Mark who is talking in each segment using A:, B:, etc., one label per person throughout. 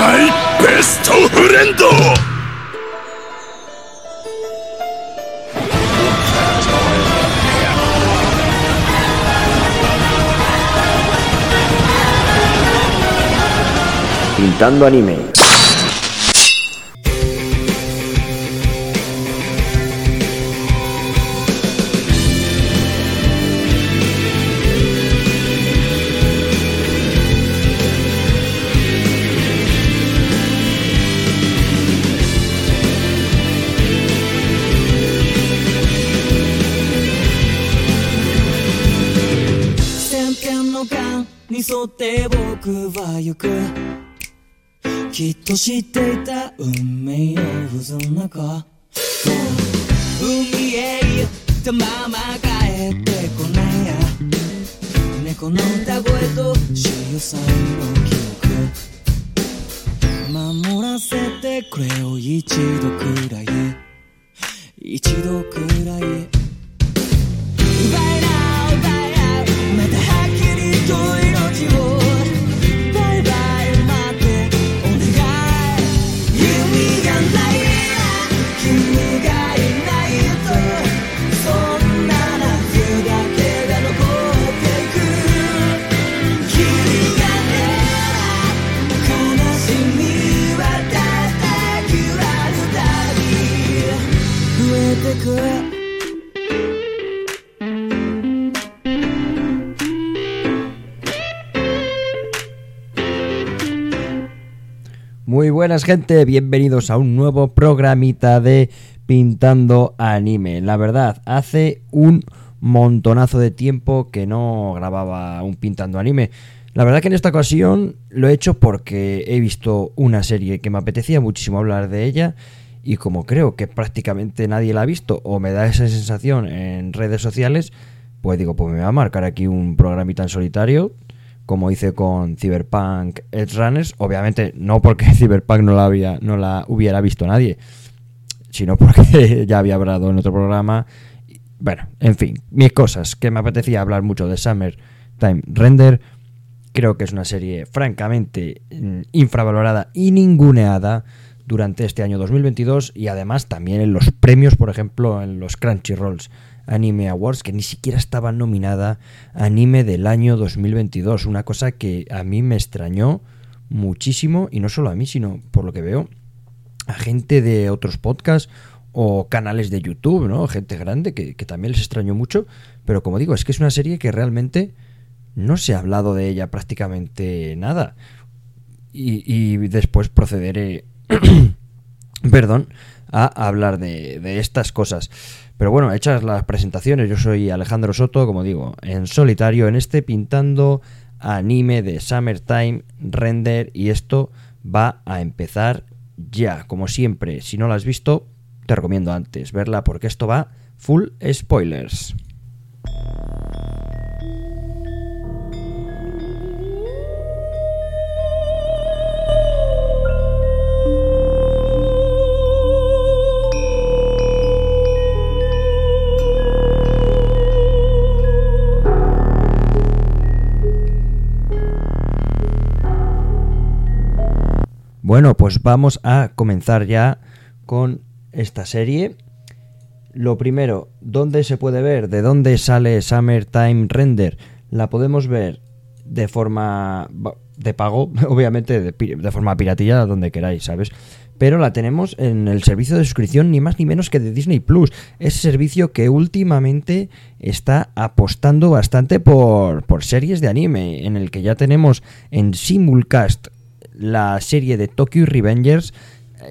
A: マイベストフレンド。
B: インタンドアニメと知っていた運命の渦の中。海へ行ったま
C: gente, bienvenidos a un nuevo programita de Pintando Anime. La verdad, hace un montonazo de tiempo que no grababa un Pintando Anime. La verdad que en esta ocasión lo he hecho porque he visto una serie que me apetecía muchísimo hablar de ella y como creo que prácticamente nadie la ha visto o me da esa sensación en redes sociales, pues digo, pues me voy a marcar aquí un programita en solitario como hice con Cyberpunk Edge Runners, obviamente no porque Cyberpunk no la, había, no la hubiera visto nadie, sino porque ya había hablado en otro programa. Bueno, en fin, mis cosas, que me apetecía hablar mucho de Summer Time Render. Creo que es una serie francamente mm, infravalorada y ninguneada durante este año 2022 y además también en los premios, por ejemplo, en los Crunchyrolls Anime Awards, que ni siquiera estaba nominada Anime del año 2022. Una cosa que a mí me extrañó muchísimo, y no solo a mí, sino por lo que veo, a gente de otros podcasts o canales de YouTube, ¿no? Gente grande que, que también les extrañó mucho. Pero como digo, es que es una serie que realmente no se ha hablado de ella prácticamente nada. Y, y después procederé, perdón, a hablar de, de estas cosas. Pero bueno, hechas las presentaciones, yo soy Alejandro Soto, como digo, en solitario, en este pintando anime de Summertime Render y esto va a empezar ya. Como siempre, si no lo has visto, te recomiendo antes verla porque esto va full spoilers. Bueno, pues vamos a comenzar ya con esta serie. Lo primero, ¿dónde se puede ver? ¿De dónde sale Summertime Render? La podemos ver de forma de pago, obviamente de, forma piratilla, donde queráis, ¿sabes? Pero la tenemos en el servicio de suscripción ni más ni menos que de Disney Plus. Ese servicio que últimamente está apostando bastante por, por series de anime, en el que ya tenemos en simulcast la serie de Tokyo Revengers,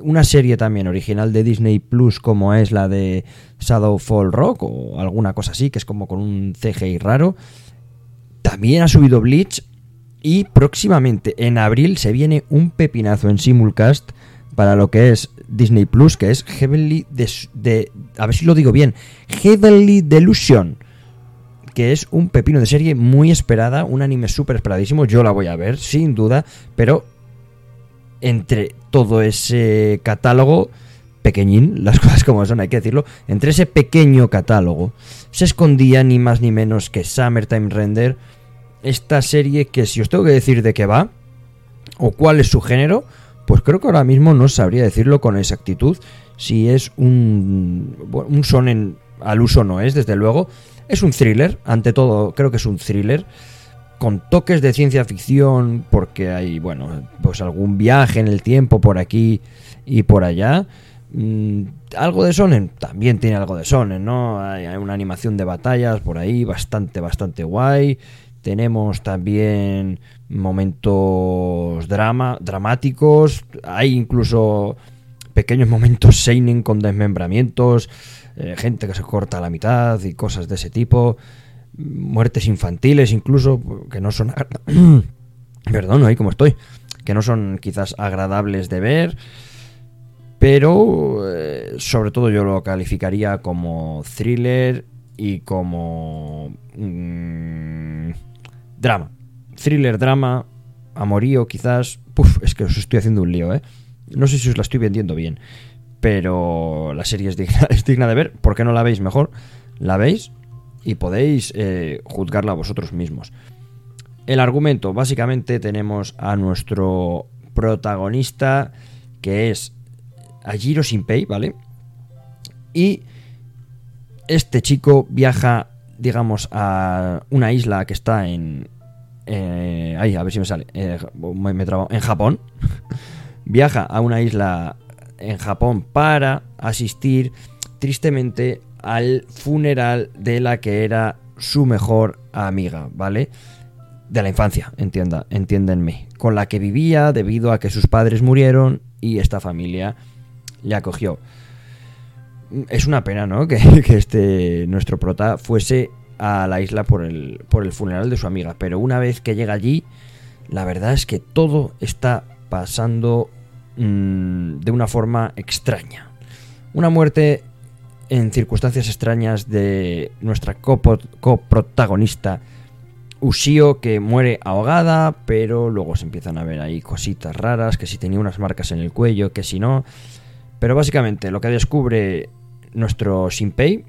C: una serie también original de Disney Plus como es la de Shadowfall Rock o alguna cosa así, que es como con un CGI raro. También ha subido Bleach y próximamente en abril se viene un pepinazo en simulcast para lo que es Disney Plus, que es Heavenly de, a ver si lo digo bien, Heavenly Delusion que es un pepino de serie muy esperada, un anime súper esperadísimo, yo la voy a ver, sin duda, pero entre todo ese catálogo pequeñín, las cosas como son, hay que decirlo, entre ese pequeño catálogo se escondía ni más ni menos que Summertime Render, esta serie que si os tengo que decir de qué va, o cuál es su género, Pues creo que ahora mismo no sabría decirlo con exactitud si es un, un sonen al uso no es, desde luego. Es un thriller, ante todo creo que es un thriller con toques de ciencia ficción porque hay, bueno, pues algún viaje en el tiempo por aquí y por allá. Mm, algo de Sonen, también tiene algo de Sonen, ¿no? Hay, una animación de batallas por ahí bastante, bastante guay. Tenemos también momentos drama, dramáticos. Hay incluso pequeños momentos seinen con desmembramientos, eh, gente que se corta a la mitad y cosas de ese tipo. Muertes infantiles incluso, que no son... Perdón, ahí como estoy. Que no son quizás agradables de ver. Pero eh, sobre todo yo lo calificaría como thriller y como mm, drama. Thriller, drama, amorío quizás. Puf, es que os estoy haciendo un lío, ¿eh? No sé si os la estoy vendiendo bien. Pero la serie es digna, es digna de ver. ¿Por qué no la veis mejor? La veis y podéis eh, juzgarla vosotros mismos. El argumento, básicamente tenemos a nuestro protagonista que es Ajiro Shinpei, ¿vale? Y este chico viaja, digamos, a una isla que está en... eh, ahí, a ver si me sale. eh, me, trabado, en Japón. viaja a una isla en Japón para asistir, tristemente, al funeral de la que era su mejor amiga, ¿vale? De la infancia, entienda, entiéndenme. Con la que vivía debido a que sus padres murieron y esta familia le acogió. Es una pena, ¿no? Que, que este nuestro prota fuese a la isla por el, por el funeral de su amiga. Pero una vez que llega allí, la verdad es que todo está pasando mm, de una forma extraña. Una muerte en circunstancias extrañas de nuestra coprotagonista Ushio que muere ahogada, pero luego se empiezan a ver ahí cositas raras, que si tenía unas marcas en el cuello, que si no. Pero básicamente lo que descubre nuestro Shinpei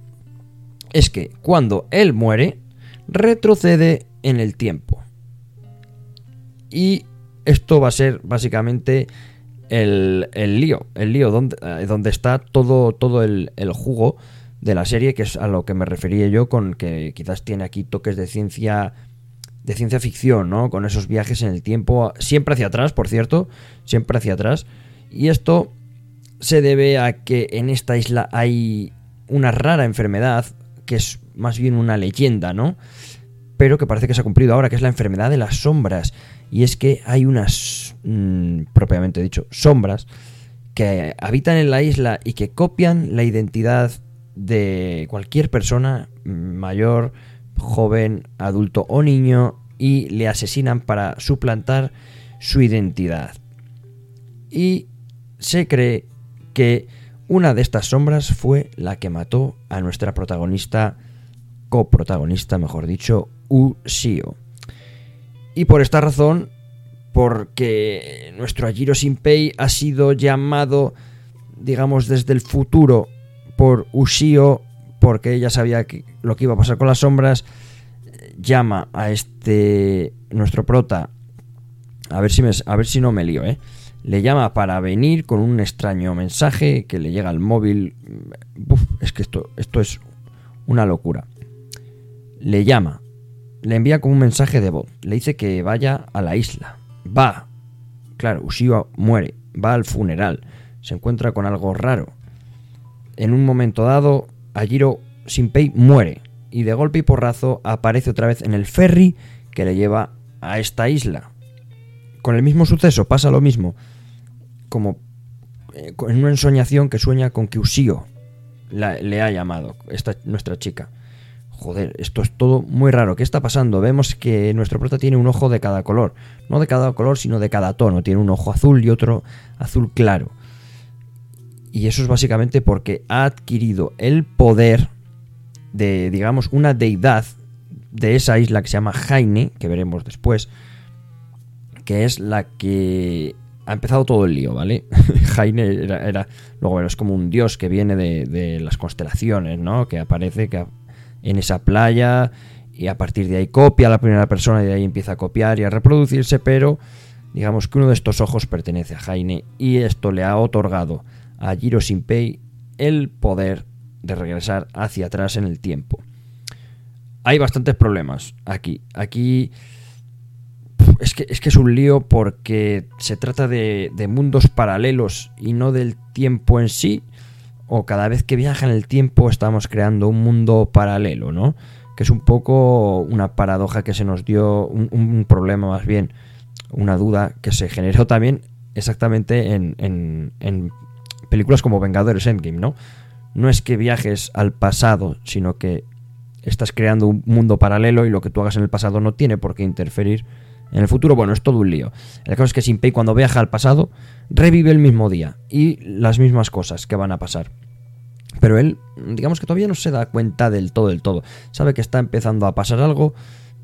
C: es que cuando él muere, retrocede en el tiempo. Y esto va a ser básicamente el, el lío, el lío donde, eh, está todo, todo el, el jugo de la serie, que es a lo que me refería yo con que quizás tiene aquí toques de ciencia de ciencia ficción, ¿no? Con esos viajes en el tiempo, siempre hacia atrás, por cierto, siempre hacia atrás. Y esto se debe a que en esta isla hay una rara enfermedad, que es más bien una leyenda, ¿no? Pero que parece que se ha cumplido ahora, que es la enfermedad de las sombras. Y es que hay unas, mm, propiamente dicho, sombras que habitan en la isla y que copian la identidad de cualquier persona mayor, joven, adulto o niño y le asesinan para suplantar su identidad. Y se cree que una de estas sombras fue la que mató a nuestra protagonista, coprotagonista, mejor dicho, Ushio. Y por esta razón, porque nuestro Ajiro Shinpei ha sido llamado, digamos, desde el futuro por Ushio, porque ella sabía que lo que iba a pasar con las sombras, llama a este nuestro prota, a ver si me, a ver si no me lío, ¿eh? Le llama para venir con un extraño mensaje que le llega al móvil. Uf, es que esto, esto es una locura. Le llama, le envía con un mensaje de voz, le dice que vaya a la isla. Va. Claro, Ushio muere, va al funeral, se encuentra con algo raro. En un momento dado, Ajiro Shinpei muere y de golpe y porrazo aparece otra vez en el ferry que le lleva a esta isla. Con el mismo suceso pasa lo mismo, como eh, en una ensoñación que sueña con que Ushio le ha llamado, esta nuestra chica. Joder, esto es todo muy raro. ¿Qué está pasando? Vemos que nuestro prota tiene un ojo de cada color. No de cada color, sino de cada tono. Tiene un ojo azul y otro azul claro. Y eso es básicamente porque ha adquirido el poder de, digamos, una deidad de esa isla que se llama Jaine, que veremos después, que es la que ha empezado todo el lío, ¿vale? Jaine era, era- luego bueno, es como un dios que viene de, de las constelaciones, ¿no? Que aparece que en esa playa y a partir de ahí copia a la primera persona y de ahí empieza a copiar y a reproducirse, pero digamos que uno de estos ojos pertenece a Jaime y esto le ha otorgado a Jiro Shinpei el poder de regresar hacia atrás en el tiempo. Hay bastantes problemas aquí. Aquí es que, es que es un lío porque se trata de, de mundos paralelos y no del tiempo en sí. O cada vez que viaja en el tiempo estamos creando un mundo paralelo, ¿no? Que es un poco una paradoja que se nos dio, un, problema más bien, una duda que se generó también exactamente en, en, en películas como Vengadores Endgame, ¿no? No es que viajes al pasado, sino que estás creando un mundo paralelo y lo que tú hagas en el pasado no tiene por qué interferir en el futuro. Bueno, es todo un lío. El caso es que Shinpei cuando viaja al pasado revive el mismo día y las mismas cosas que van a pasar. Pero él, digamos que todavía no se da cuenta del todo, del todo. Sabe que está empezando a pasar algo,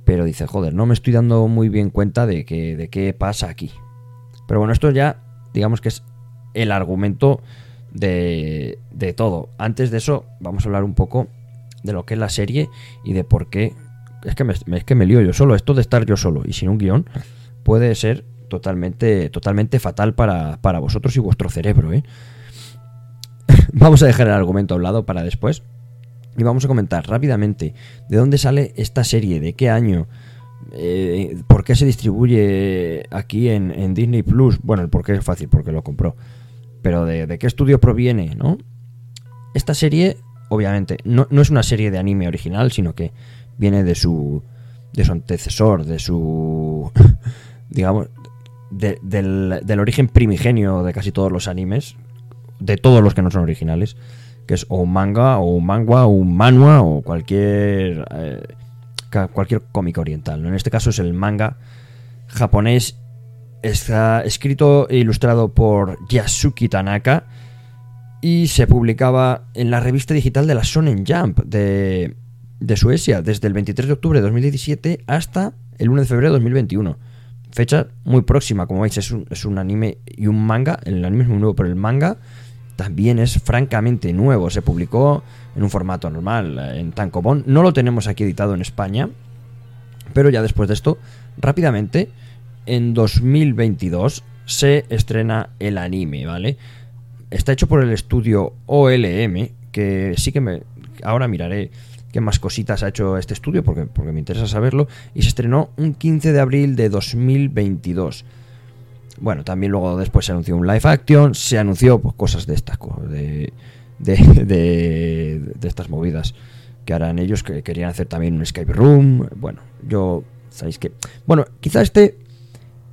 C: pero dice, joder, no me estoy dando muy bien cuenta de, que, de qué pasa aquí. Pero bueno, esto ya, digamos que es el argumento de, de todo. Antes de eso, vamos a hablar un poco de lo que es la serie y de por qué. Es que me, es que me lío yo solo. Esto de estar yo solo y sin un guion puede ser totalmente, totalmente fatal para, para vosotros y vuestro cerebro. ¿eh? vamos a dejar el argumento a un lado para después. Y vamos a comentar rápidamente de dónde sale esta serie, de qué año, eh, por qué se distribuye aquí en, en, Disney Plus. Bueno, el por qué es fácil, porque lo compró. Pero de, de qué estudio proviene, ¿no? Esta serie obviamente, no, no, es una serie de anime original, sino que viene de su, de su antecesor, de su, digamos, de, del, del, origen primigenio de casi todos los animes, de todos los que no son originales, que es o un manga, o un mangua, o un manhwa, o cualquier, eh, cualquier cómic oriental. En este caso es el manga japonés, está escrito e ilustrado por Yasuki Tanaka, y se publicaba en la revista digital de la Shonen Jump de, de Suecia desde el 23 de octubre de 2017 hasta el 1 de febrero de 2021. Fecha muy próxima, como veis, es un, es un anime y un manga. El anime es muy nuevo, pero el manga también es francamente nuevo. Se publicó en un formato normal, en Tankobon. No lo tenemos aquí editado en España, pero ya después de esto, rápidamente, en 2022 se estrena el anime, ¿vale? Está hecho por el estudio OLM, que sí que me... Ahora miraré qué más cositas ha hecho este estudio, porque, porque me interesa saberlo, y se estrenó un 15 de abril de 2022. Bueno, también luego después se anunció un live action, se anunció pues, cosas de estas, de, de, de, estas movidas que harán ellos, que querían hacer también un escape room. Bueno, yo, ¿sabéis qué? Bueno, quizá este,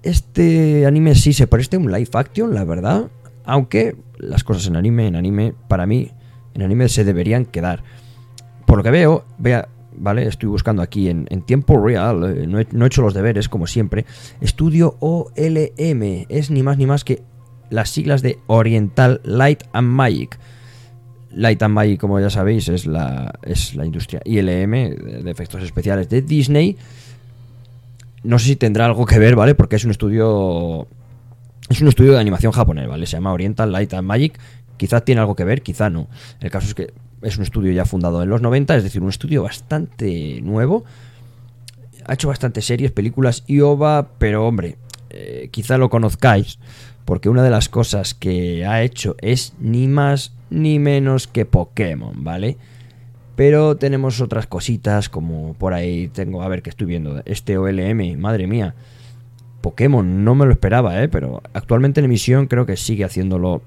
C: este anime sí se preste un live action, la verdad. Aunque las cosas en anime, en anime, para mí, en anime se deberían quedar. Por lo que veo, vea, ¿vale? Estoy buscando aquí en, tiempo real, eh, no, he, hecho los deberes como siempre. Estudio OLM, es ni más ni más que las siglas de Oriental Light and Magic. Light and Magic, como ya sabéis, es la, es la industria ILM de efectos especiales de Disney. No sé si tendrá algo que ver, ¿vale? Porque es un estudio es un estudio de animación japonés, ¿vale? Se llama Oriental Light and Magic. Quizás tiene algo que ver, quizá no. El caso es que es un estudio ya fundado en los 90, es decir, un estudio bastante nuevo. Ha hecho bastantes series, películas y OVA, pero hombre, eh, quizá lo conozcáis, porque una de las cosas que ha hecho es ni más ni menos que Pokémon, ¿vale? Pero tenemos otras cositas, como por ahí tengo, a ver que estoy viendo, este OLM, madre mía. Pokémon, no me lo esperaba, ¿eh? pero actualmente en emisión creo que sigue haciéndolo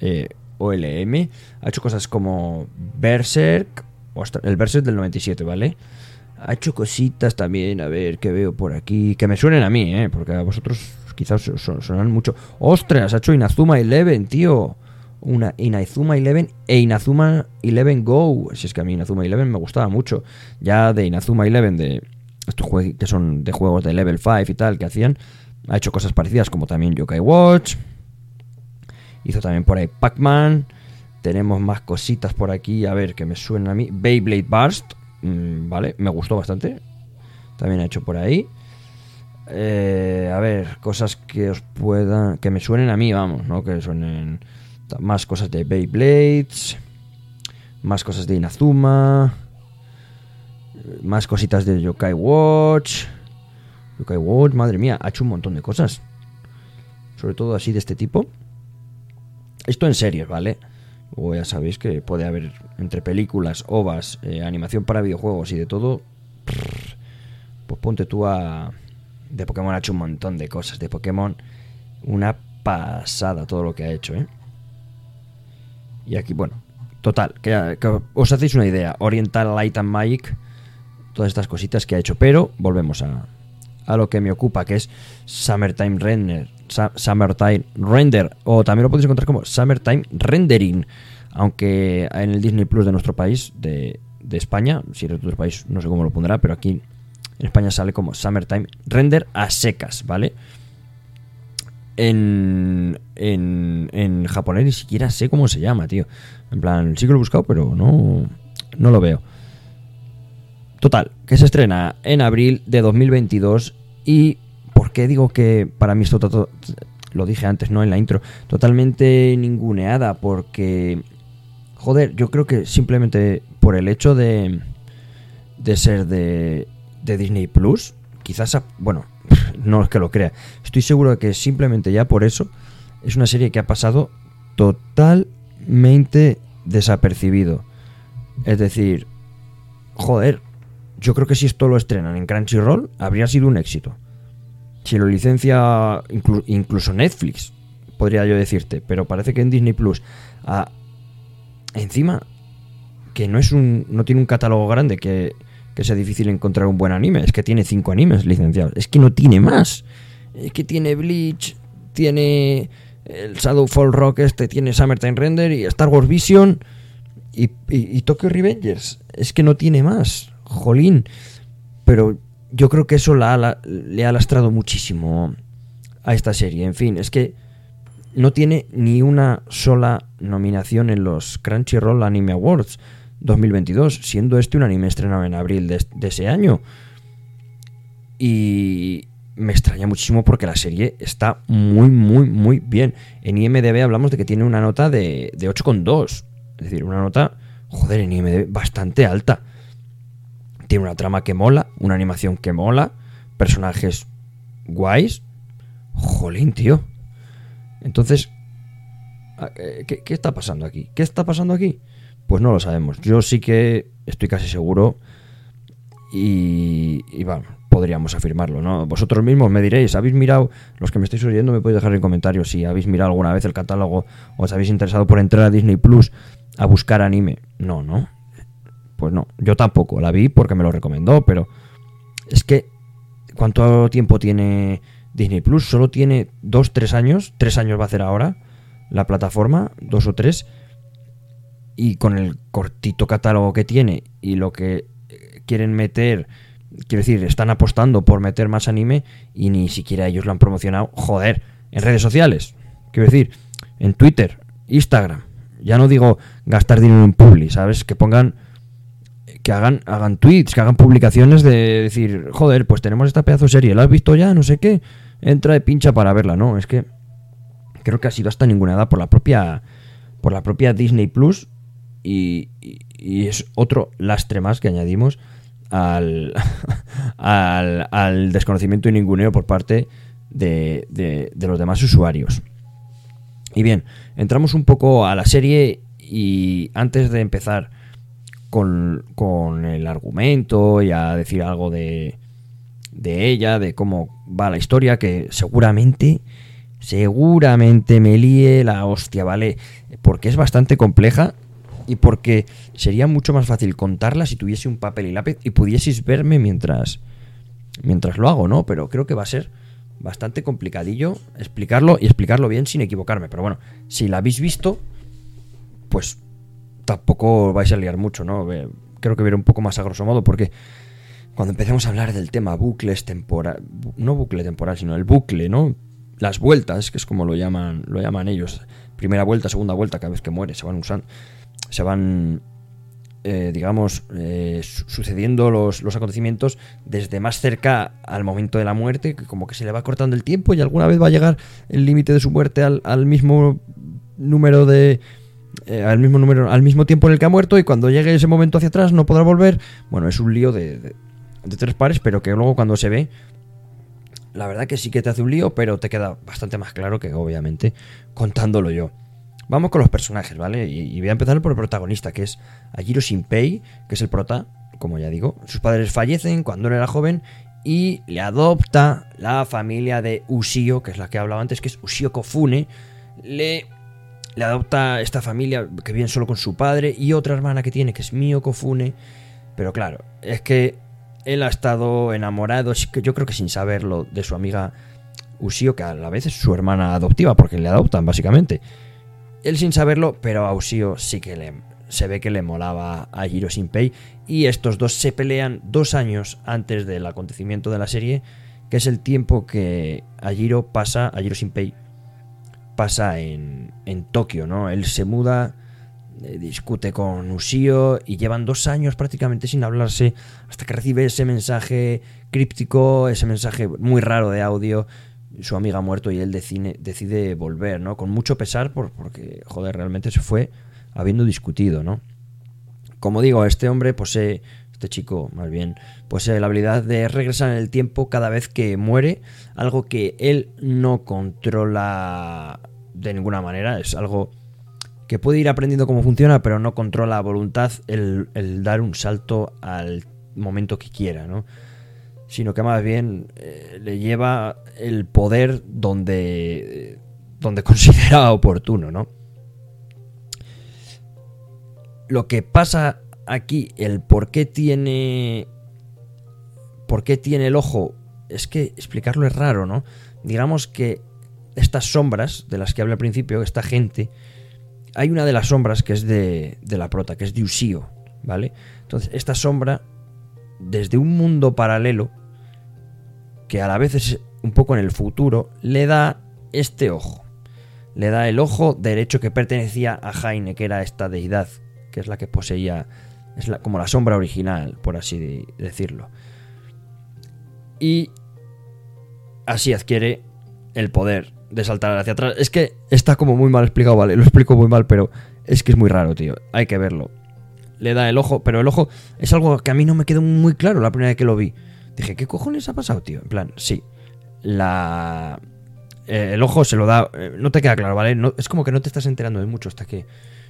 C: eh, OLM. Ha hecho cosas como Berserk, el Berserk del 97, ¿vale? Ha hecho cositas también, a ver, qué veo por aquí, que me suenen a mí, ¿eh? porque a vosotros quizás son, mucho. ¡Ostras! Ha hecho Inazuma Eleven, tío. Una Inazuma Eleven e Inazuma Eleven Go. Si es que a mí Inazuma Eleven me gustaba mucho. Ya de Inazuma Eleven de estos juegos que son de juegos de level 5 y tal que hacían. Ha hecho cosas parecidas como también Yokai Watch. Hizo también por ahí Pac-Man. Tenemos más cositas por aquí, a ver, que me suenan a mí. Beyblade Burst, mm, vale, me gustó bastante. También ha hecho por ahí. Eh, a ver, cosas que os puedan. que me suenen a mí, vamos, ¿no? Que suenen. Más cosas de Beyblades. Más cosas de Inazuma. Más cositas de Yokai Watch. Yokai Watch, madre mía, ha hecho un montón de cosas. sobre todo así de este tipo. Esto en series, ¿vale? O ya sabéis que puede haber entre películas, ovas, eh, animación para videojuegos y de todo. Pues ponte tú a. De Pokémon ha hecho un montón de cosas. De Pokémon, una pasada todo lo que ha hecho, ¿eh? Y aquí, bueno, total, que, os hacéis una idea. Oriental Light and Magic, todas estas cositas que ha hecho. Pero volvemos a, a lo que me ocupa, que es Summertime Render. Summertime Render. O también lo podéis encontrar como Summertime Rendering. Aunque en el Disney Plus de nuestro país, de, de España, si eres de otro país, no sé cómo lo pondrá, pero aquí en España sale como Summertime Render a secas, ¿vale? En, en, en japonés ni siquiera sé cómo se llama, tío. En plan, sí que lo he buscado, pero no, no lo veo. Total, que se estrena en abril de 2022 y ¿por qué digo que para mí esto to- lo dije antes, no en la intro, totalmente ninguneada porque joder, yo creo que simplemente por el hecho de de ser de de Disney Plus, quizás bueno, no es que lo crea. Estoy seguro de que simplemente ya por eso es una serie que ha pasado totalmente desapercibido. Es decir, joder, yo creo que si esto lo estrenan en Crunchyroll, habría sido un éxito. Si lo licencia inclu- incluso Netflix, podría yo decirte, pero parece que en Disney Plus, encima, que no es un, no tiene un catálogo grande que, que sea difícil encontrar un buen anime, es que tiene cinco animes licenciados, es que no tiene más, es que tiene Bleach, tiene el Shadowfall Rock este, tiene Summertime Render y Star Wars Vision y- y Tokyo Revengers. Es que no tiene más. Jolín. Pero yo creo que eso la, le ha lastrado muchísimo a esta serie. En fin, es que no tiene ni una sola nominación en los Crunchyroll Anime Awards 2022, siendo este un anime estrenado en abril de, de ese año. Y me extraña muchísimo porque la serie está muy, muy, muy bien. En IMDB hablamos de que tiene una nota de, de 8,2. Es decir, una nota, joder, en IMDB bastante alta. Tiene una trama que mola, una animación que mola, personajes guays. Jolín, tío. Entonces, eh, ¿qué, qué está pasando aquí? ¿Qué está pasando aquí? Pues no lo sabemos. Yo sí que estoy casi seguro y, y bueno, podríamos afirmarlo, ¿no? Vosotros mismos me diréis, ¿habéis mirado, los que me estáis oyendo me podéis dejar en comentarios si habéis mirado alguna vez el catálogo o os habéis interesado por entrar a Disney Plus a buscar anime? No, ¿no? Pues no, yo tampoco, la vi porque me lo recomendó, pero es que ¿cuánto tiempo tiene Disney Plus? Solo tiene dos, tres años, tres años va a hacer ahora la plataforma, dos o tres, y con el cortito catálogo que tiene y lo que eh, quieren meter, quiero decir, están apostando por meter más anime y ni siquiera ellos lo han promocionado, joder, en redes sociales, quiero decir, en Twitter, Instagram, ya no digo gastar dinero en publi, ¿sabes? Que pongan que hagan, hagan tweets, que hagan publicaciones de decir, joder, pues tenemos esta pedazo de serie, ¿la has visto ya? No sé qué. Entra de pincha para verla, ¿no? Es que creo que ha sido hasta ninguna por la propia por la propia Disney Plus y, y- y es otro lastre más que añadimos al, al, al desconocimiento y ninguneo por parte de, de- de los demás usuarios. Y bien, entramos un poco a la serie y antes de empezar con, con el argumento y a decir algo de, de ella, de cómo va la historia, que seguramente, seguramente me líe la hostia, ¿vale? Porque es bastante compleja y porque sería mucho más fácil contarla si tuviese un papel y lápiz y pudieseis verme mientras, mientras lo hago, ¿no? Pero creo que va a ser bastante complicadillo explicarlo y explicarlo bien sin equivocarme. Pero bueno, si la habéis visto, pues tampoco vais a liar mucho, ¿no? Creo que veré un poco más a grosso modo porque cuando empecemos a hablar del tema bucles temporal, no bucle temporal, sino el bucle, ¿no? Las vueltas, que es como lo llaman, lo llaman ellos. Primera vuelta, segunda vuelta, cada vez que muere, se van usando, se van, eh, digamos, eh, su- sucediendo los, los acontecimientos desde más cerca al momento de la muerte, que como que se le va cortando el tiempo y alguna vez va a llegar el límite de su muerte al, al mismo número de, eh, al mismo número, al mismo tiempo en el que ha muerto y cuando llegue ese momento hacia atrás no podrá volver. Bueno, es un lío de, de- tres pares, pero que luego cuando se ve la verdad que sí que te hace un lío, pero te queda bastante más claro que obviamente contándolo yo. Vamos con los personajes, ¿vale? Y, voy a empezar por el protagonista, que es Ajiro Shinpei, que es el prota, como ya digo. Sus padres fallecen cuando él era joven y le adopta la familia de Ushio, que es la que hablaba antes, que es Ushio Kofune. Le, le adopta esta familia que viene solo con su padre y otra hermana que tiene, que es Mio Kofune. Pero claro, es que él ha estado enamorado, yo creo que sin saberlo, de su amiga Ushio, que a la vez es su hermana adoptiva, porque le adoptan, básicamente. Él sin saberlo, pero a Ushio sí que le, se ve que le molaba a Jiro Shinpei. Y estos dos se pelean dos años antes del acontecimiento de la serie, que es el tiempo que Ajiro pasa, Ajiro Shinpei pasa en, en Tokio, ¿no? Él se muda, eh, discute con Ushio y llevan dos años prácticamente sin hablarse hasta que recibe ese mensaje críptico, ese mensaje muy raro de audio. Su amiga ha muerto y él decide, decide volver, ¿no? Con mucho pesar por, porque, joder, realmente se fue habiendo discutido, ¿no? Como digo, este hombre posee, este chico más bien, posee la habilidad de regresar en el tiempo cada vez que muere, algo que él no controla de ninguna manera, es algo que puede ir aprendiendo cómo funciona, pero no controla a voluntad el, dar un salto al momento que quiera, ¿no? Sino que más bien eh, le lleva el poder donde, donde considera oportuno, ¿no? Lo que pasa aquí, el por qué tiene. ¿Por qué tiene el ojo? Es que explicarlo es raro, ¿no? Digamos que estas sombras de las que hablé al principio, esta gente, hay una de las sombras que es de, la prota, que es de Usío, ¿vale? Entonces, esta sombra, desde un mundo paralelo, que a la vez es un poco en el futuro, le da este ojo. Le da el ojo derecho que pertenecía a Jaime, que era esta deidad, que es la que poseía, es la, como la sombra original, por así de- decirlo. Y así adquiere el poder de saltar hacia atrás. Es que está como muy mal explicado, vale, lo explico muy mal, pero es que es muy raro, tío. Hay que verlo. Le da el ojo, pero el ojo es algo que a mí no me quedó muy claro la primera vez que lo vi. Dije, ¿qué cojones ha pasado, tío? En plan, sí. La. eh, el ojo se lo da. eh, no te queda claro, ¿vale? No- es como que no te estás enterando de mucho hasta que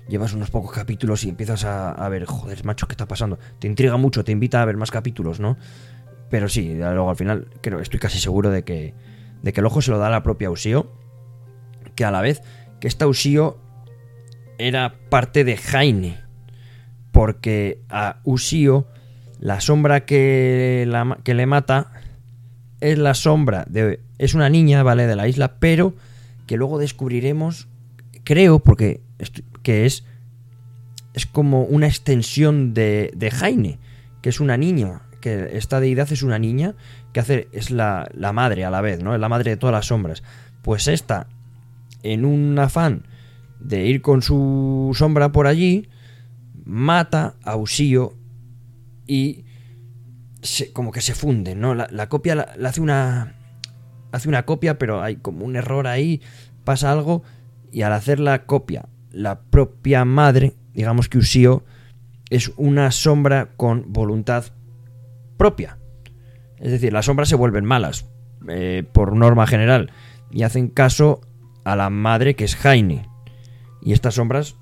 C: llevas unos pocos capítulos y empiezas a, a ver, joder, macho, ¿qué está pasando? Te intriga mucho, te invita a ver más capítulos, ¿no? Pero sí, luego al final creo, estoy casi seguro de que, de que el ojo se lo da a la propia Usio. Que a la vez que esta Usio era parte de Jaime. Porque a Usio, la sombra que, la que le mata es la sombra de. Es una niña, ¿vale? De la isla, pero que luego descubriremos, creo, porque que es. Es como una extensión de, de Jaime, que es una niña. Que esta deidad es una niña que hace, es la, la madre a la vez, ¿no? Es la madre de todas las sombras. Pues esta, en un afán de ir con su sombra por allí, mata a Usío y se- como que se funde, ¿no? La, la copia la, la hace una hace una copia, pero hay como un error ahí, pasa algo y al hacer la copia, la propia madre, digamos que Usío es una sombra con voluntad propia. Es decir, las sombras se vuelven malas eh, por norma general y hacen caso a la madre que es Jaime. Y estas sombras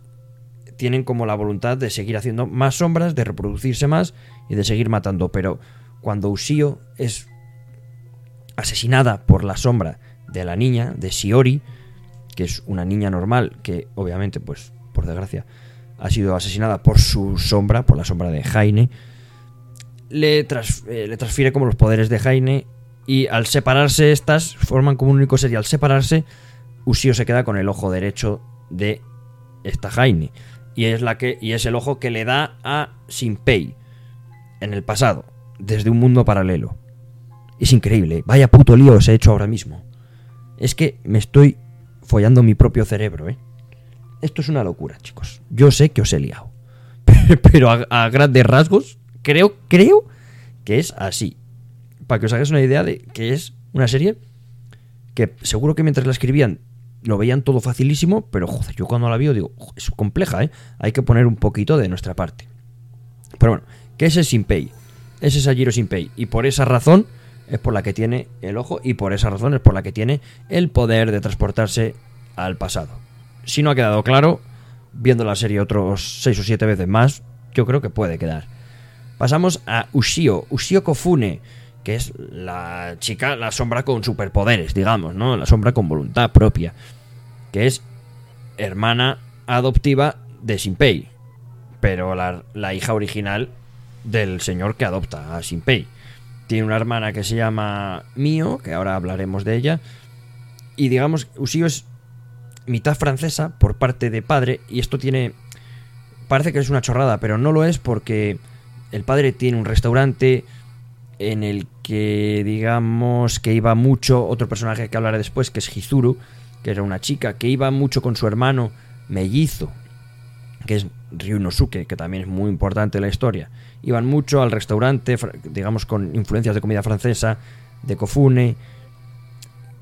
C: tienen como la voluntad de seguir haciendo más sombras, de reproducirse más y de seguir matando. Pero cuando Usío es asesinada por la sombra de la niña, de Shiori, que es una niña normal, que obviamente, pues, por desgracia, ha sido asesinada por su sombra, por la sombra de Jaime, le, eh, le transfiere como los poderes de Jaime y al separarse estas, forman como un único ser y al separarse, Usío se queda con el ojo derecho de esta Jaime. Y es, la que, y es el ojo que le da a Shinpei en el pasado, desde un mundo paralelo. Es increíble, vaya puto lío os he hecho ahora mismo. Es que me estoy follando mi propio cerebro, ¿eh? Esto es una locura, chicos. Yo sé que os he liado. Pero a, grandes rasgos, creo, creo que es así. Para que os hagáis una idea de que es una serie que seguro que mientras la escribían lo veían todo facilísimo, pero joder, yo cuando la veo digo, "Jo, es compleja, ¿eh? Hay que poner un poquito de nuestra parte. Pero bueno, ¿qué es el Shinpei? Ese es Ajiro Shinpei. Y por esa razón es por la que tiene el ojo y por esa razón es por la que tiene el poder de transportarse al pasado. Si no ha quedado claro, viendo la serie otros 6 o 7 veces más, yo creo que puede quedar. Pasamos a Ushio, Ushio Kofune, que es la chica, la sombra con superpoderes, digamos, ¿no? La sombra con voluntad propia, que es hermana adoptiva de Shinpei, pero la, la hija original del señor que adopta a Shinpei. Tiene una hermana que se llama Mio, que ahora hablaremos de ella, y digamos, Ushio es mitad francesa por parte de padre, y esto tiene... Parece que es una chorrada, pero no lo es porque el padre tiene un restaurante en el que digamos que iba mucho otro personaje que hablaré después, que es Hizuru, que era una chica que iba mucho con su hermano mellizo, que es Ryunosuke, que también es muy importante en la historia. Iban mucho al restaurante, digamos con influencias de comida francesa, de Kofune,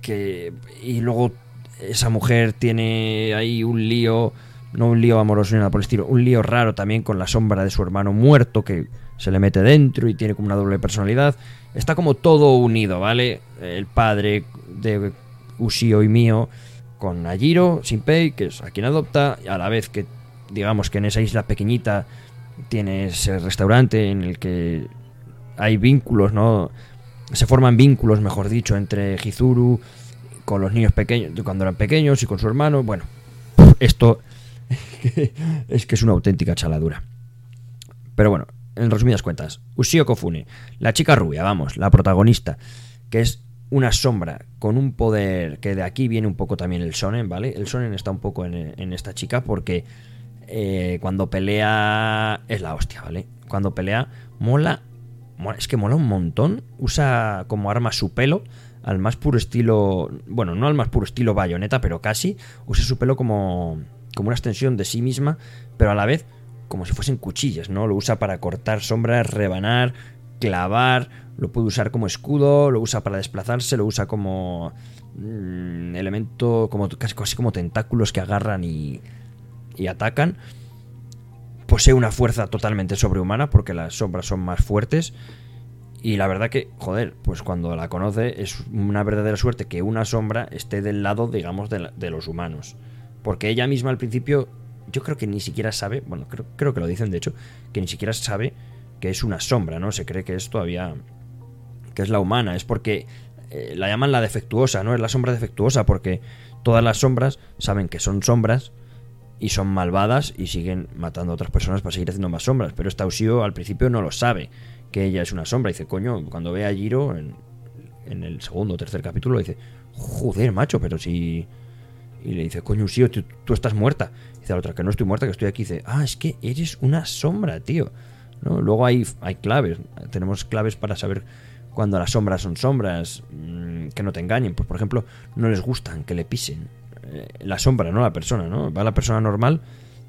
C: que y luego esa mujer tiene ahí un lío, no un lío amoroso ni nada por el estilo, un lío raro también con la sombra de su hermano muerto que se le mete dentro y tiene como una doble personalidad. Está como todo unido, ¿vale? El padre de Ushio y mío con Ajiro, Shinpei, que es a quien adopta, a la vez que digamos que en esa isla pequeñita tiene ese restaurante en el que hay vínculos, ¿no? Se forman vínculos, mejor dicho, entre Hizuru con los niños pequeños, cuando eran pequeños y con su hermano. Bueno, esto es que es una auténtica chaladura. Pero bueno, en resumidas cuentas, Ushio Kofune, la chica rubia, vamos, la protagonista, que es una sombra con un poder que de aquí viene un poco también el sonen, ¿vale? El sonen está un poco en esta chica porque eh, cuando pelea es la hostia, ¿vale? Cuando pelea mola, es que mola un montón, usa como arma su pelo al más puro estilo, bueno, no al más puro estilo bayoneta, pero casi, usa su pelo como, como una extensión de sí misma, pero a la vez como si fuesen cuchillas, ¿no? Lo usa para cortar sombras, rebanar, clavar, lo puede usar como escudo, lo usa para desplazarse, lo usa como mm, elemento, como casi, casi como tentáculos que agarran y, y atacan. Posee una fuerza totalmente sobrehumana porque las sombras son más fuertes. Y la verdad que, joder, pues cuando la conoce es una verdadera suerte que una sombra esté del lado, digamos, de, los humanos. Porque ella misma al principio, yo creo que ni siquiera sabe, bueno, creo, creo que lo dicen de hecho, que ni siquiera sabe que es una sombra, ¿no? Se cree que es todavía, que es la humana. Es porque eh, la llaman la defectuosa, ¿no? Es la sombra defectuosa porque todas las sombras saben que son sombras y son malvadas y siguen matando a otras personas para seguir haciendo más sombras. Pero esta Ushio al principio no lo sabe, que ella es una sombra. Dice, coño, cuando ve a Jiro en, en el segundo o tercer capítulo, dice, joder, macho, pero si... Y le dice, coño, Ushio, tú, estás muerta. Dice la otra, que no estoy muerta, que estoy aquí. Dice, ah, es que eres una sombra, tío. ¿No? Luego hay, hay claves, tenemos claves para saber cuando las sombras son sombras, mm, que no te engañen. Pues, por ejemplo, no les gustan que le pisen la sombra, no la persona, ¿no? Va la persona normal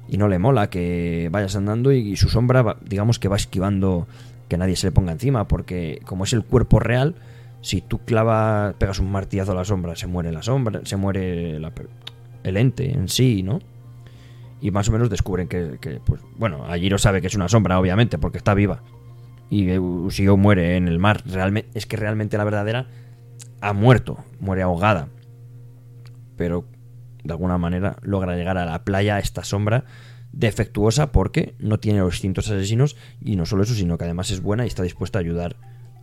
C: y no le mola que vayas andando y, su sombra, digamos que va esquivando que nadie se le ponga encima, porque como es el cuerpo real, si tú clavas, pegas un martillazo a la sombra, se muere la sombra, se muere la el ente en sí, ¿no? Y más o menos descubren que, que, pues, bueno, Ajiro sabe que es una sombra, obviamente, porque está viva. Y Ushio muere en el mar. Realmente, es que realmente la verdadera ha muerto, muere ahogada. Pero de alguna manera logra llegar a la playa esta sombra defectuosa porque no tiene los instintos asesinos y no solo eso, sino que además es buena y está dispuesta a ayudar,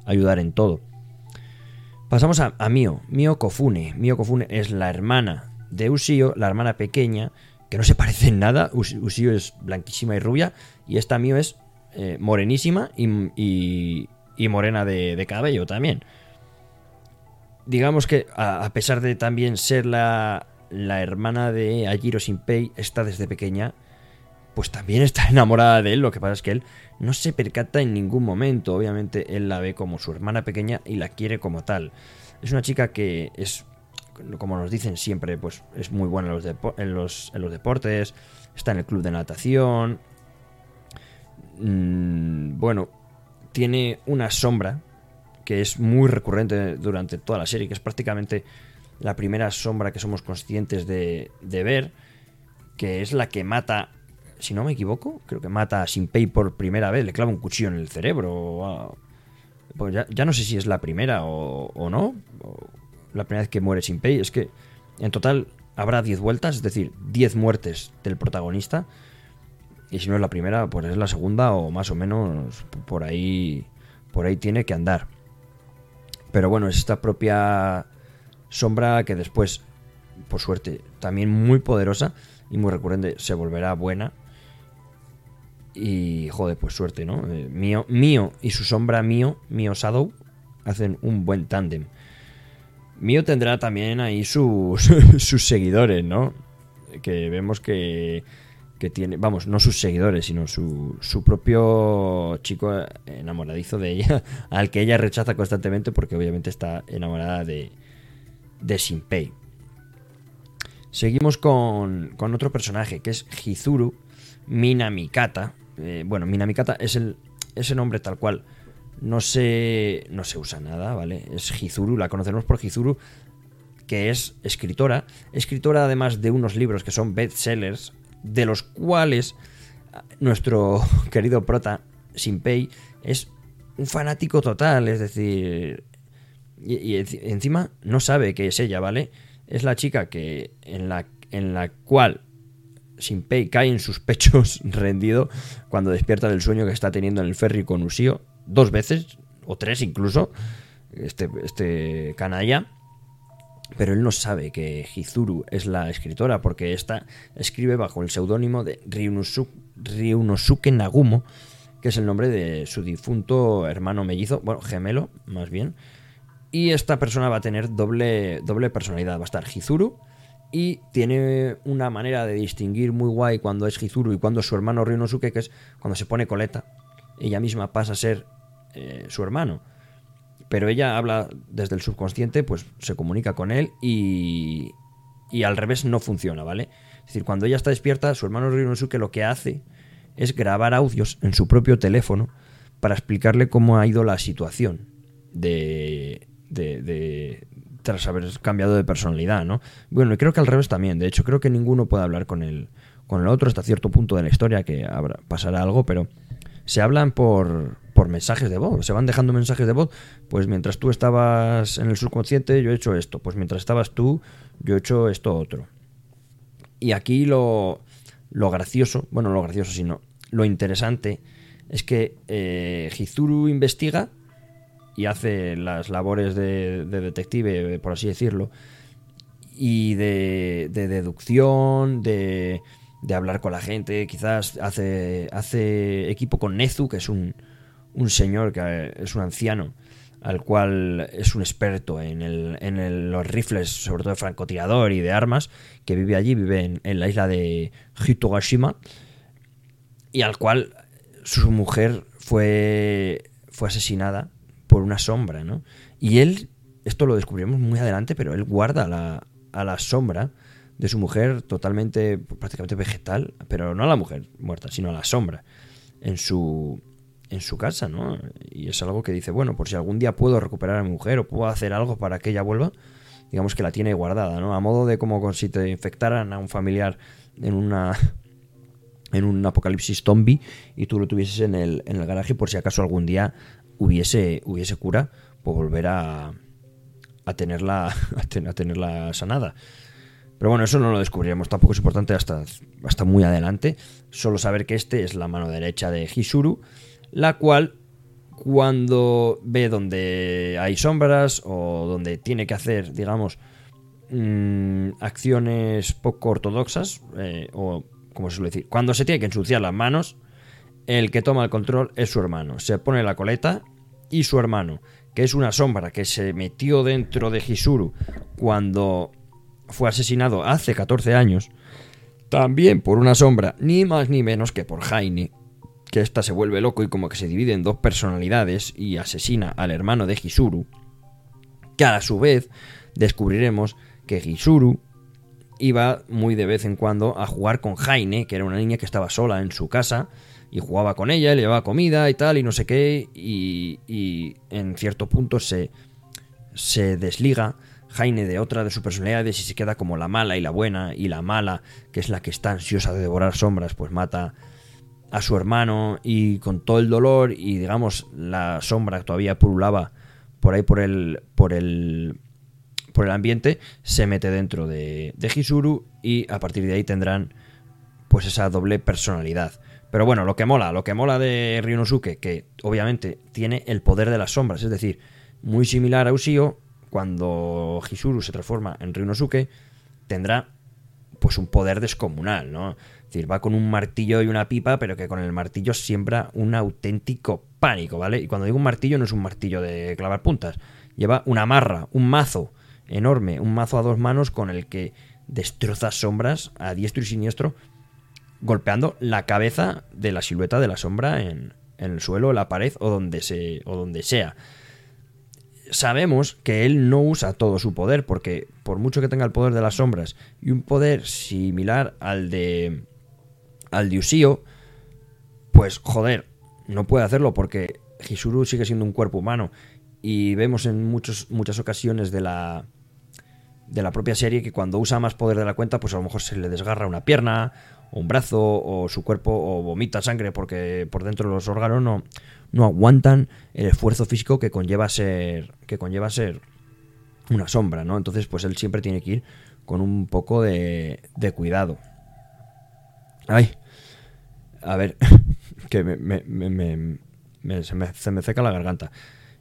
C: a ayudar en todo. Pasamos a, a Mio, Mio Kofune. Mio Kofune es la hermana de Ushio, la hermana pequeña, que no se parece en nada. Us- Ushio es blanquísima y rubia y esta Mio es eh, morenísima y, y- morena de, cabello también. Digamos que a, a pesar de también ser la, la hermana de Ajiro Shinpei, está desde pequeña, pues también está enamorada de él. Lo que pasa es que él no se percata en ningún momento. Obviamente él la ve como su hermana pequeña y la quiere como tal. Es una chica que es, como nos dicen siempre, pues es muy buena en los, en los, en los deportes, está en el club de natación. Mm, bueno, tiene una sombra que es muy recurrente durante toda la serie, que es prácticamente la primera sombra que somos conscientes de, ver, que es la que mata, si no me equivoco, creo que mata a Shinpei por primera vez, le clava un cuchillo en el cerebro. Pues ya, ya no sé si es la primera o, o no. la primera vez que muere Shinpei. Es que en total habrá 10 vueltas, es decir, 10 muertes del protagonista. Y si no es la primera, pues es la segunda o más o menos por ahí, por ahí tiene que andar. Pero bueno, es esta propia sombra que después, por suerte, también muy poderosa y muy recurrente, se volverá buena. Y joder, pues suerte, ¿no? Eh, mío, mío y su sombra mío, mío Shadow, hacen un buen tándem. Mío tendrá también ahí sus, sus seguidores, ¿no? Que vemos que, que tiene, vamos, no sus seguidores, sino su, su propio chico enamoradizo de ella, al que ella rechaza constantemente porque obviamente está enamorada de, de Shinpei. Seguimos con, con otro personaje que es Hizuru Minamikata. Eh, bueno, Minamikata es el ese nombre tal cual. No se, no se usa nada, ¿vale? Es Hizuru, la conocemos por Hizuru, que es escritora. Escritora además de unos libros que son bestsellers, de los cuales nuestro querido prota, Shinpei, es un fanático total, es decir... Y, y enci- encima no sabe que es ella, ¿vale? Es la chica que en la, en la cual Shinpei cae en sus pechos rendido cuando despierta del sueño que está teniendo en el ferry con Usio dos veces, o tres incluso, este, este canalla. Pero él no sabe que Hizuru es la escritora porque esta escribe bajo el seudónimo de Ryunosu- Ryunosuke Nagumo, que es el nombre de su difunto hermano mellizo, bueno, gemelo, más bien. Y esta persona va a tener doble, doble personalidad. Va a estar Hizuru y tiene una manera de distinguir muy guay cuando es Hizuru y cuando su hermano Ryunosuke, que es cuando se pone coleta. Ella misma pasa a ser eh, su hermano. Pero ella habla desde el subconsciente, pues se comunica con él y, y al revés no funciona, ¿vale? Es decir, cuando ella está despierta, su hermano Ryunosuke lo que hace es grabar audios en su propio teléfono para explicarle cómo ha ido la situación de, de, de- tras haber cambiado de personalidad, ¿no? Bueno, y creo que al revés también. De hecho, creo que ninguno puede hablar con el, con el otro hasta cierto punto de la historia que pasará algo, pero se hablan por, por mensajes de voz. Se van dejando mensajes de voz. Pues mientras tú estabas en el subconsciente, yo he hecho esto. Pues mientras estabas tú, yo he hecho esto otro. Y aquí lo, lo gracioso, bueno, lo gracioso, sino lo interesante es que eh, Hizuru investiga y hace las labores de, de detective, por así decirlo, y de, de deducción, de, hablar con la gente, quizás hace, hace equipo con Nezu, que es un, un señor que eh, es un anciano, al cual es un experto en, el, en los rifles, sobre todo de francotirador y de armas, que vive allí, vive en, en la isla de Hitogashima, y al cual su mujer fue, fue asesinada por una sombra, ¿no? Y él, esto lo descubrimos muy adelante, pero él guarda a la, a la sombra de su mujer totalmente, prácticamente vegetal, pero no a la mujer muerta, sino a la sombra, en su, en su casa, ¿no? Y es algo que dice, bueno, por si algún día puedo recuperar a mi mujer o puedo hacer algo para que ella vuelva, digamos que la tiene guardada, ¿no? A modo de como si te infectaran a un familiar en una en un apocalipsis zombie y tú lo tuvieses en el, en el garaje por si acaso algún día hubiese, hubiese cura, pues volver a, a, tenerla, a, ten- a tenerla sanada. Pero bueno, eso no lo descubriremos, tampoco es importante hasta, hasta muy adelante. Solo saber que este es la mano derecha de Hisuru, la cual cuando ve donde hay sombras o donde tiene que hacer, digamos, mm, acciones poco ortodoxas, eh, o como se suele decir, cuando se tiene que ensuciar las manos, el que toma el control es su hermano. Se pone la coleta y su hermano, que es una sombra que se metió dentro de Hisuru cuando fue asesinado hace 14 años, también por una sombra, ni más ni menos que por Jaime, que ésta se vuelve loco y como que se divide en dos personalidades y asesina al hermano de Hisuru, que a su vez descubriremos que Hisuru iba muy de vez en cuando a jugar con Jaime, que era una niña que estaba sola en su casa, y jugaba con ella, le llevaba comida y tal, y no sé qué, y, y en cierto punto se, se desliga Jaime de otra de sus personalidades y se queda como la mala y la buena, y la mala, que es la que está ansiosa de devorar sombras, pues mata a su hermano y con todo el dolor y digamos la sombra todavía pululaba por ahí por el por el por el ambiente se mete dentro de, de Hisuru y a partir de ahí tendrán pues esa doble personalidad. Pero bueno, lo que mola, lo que mola de Ryunosuke, que obviamente tiene el poder de las sombras, es decir, muy similar a Ushio, cuando Hisuru se transforma en Ryunosuke, tendrá pues un poder descomunal, ¿no? Es decir, va con un martillo y una pipa, pero que con el martillo siembra un auténtico pánico, ¿vale? Y cuando digo un martillo no es un martillo de clavar puntas, lleva una marra, un mazo enorme, un mazo a dos manos con el que destroza sombras a diestro y siniestro, golpeando la cabeza de la silueta de la sombra en, el suelo, la pared o donde, se, o donde sea. Sabemos que él no usa todo su poder, porque por mucho que tenga el poder de las sombras y un poder similar al de al de pues joder, no puede hacerlo porque Hisuru sigue siendo un cuerpo humano. Y vemos en muchos, muchas ocasiones de la de la propia serie que cuando usa más poder de la cuenta, pues a lo mejor se le desgarra una pierna o un brazo o su cuerpo o vomita sangre porque por dentro los órganos no, no aguantan el esfuerzo físico que conlleva ser que conlleva ser una sombra, ¿no? Entonces, pues él siempre tiene que ir con un poco de, de cuidado. Ay, a ver, que me, me- me- me- se, me, se me seca la garganta.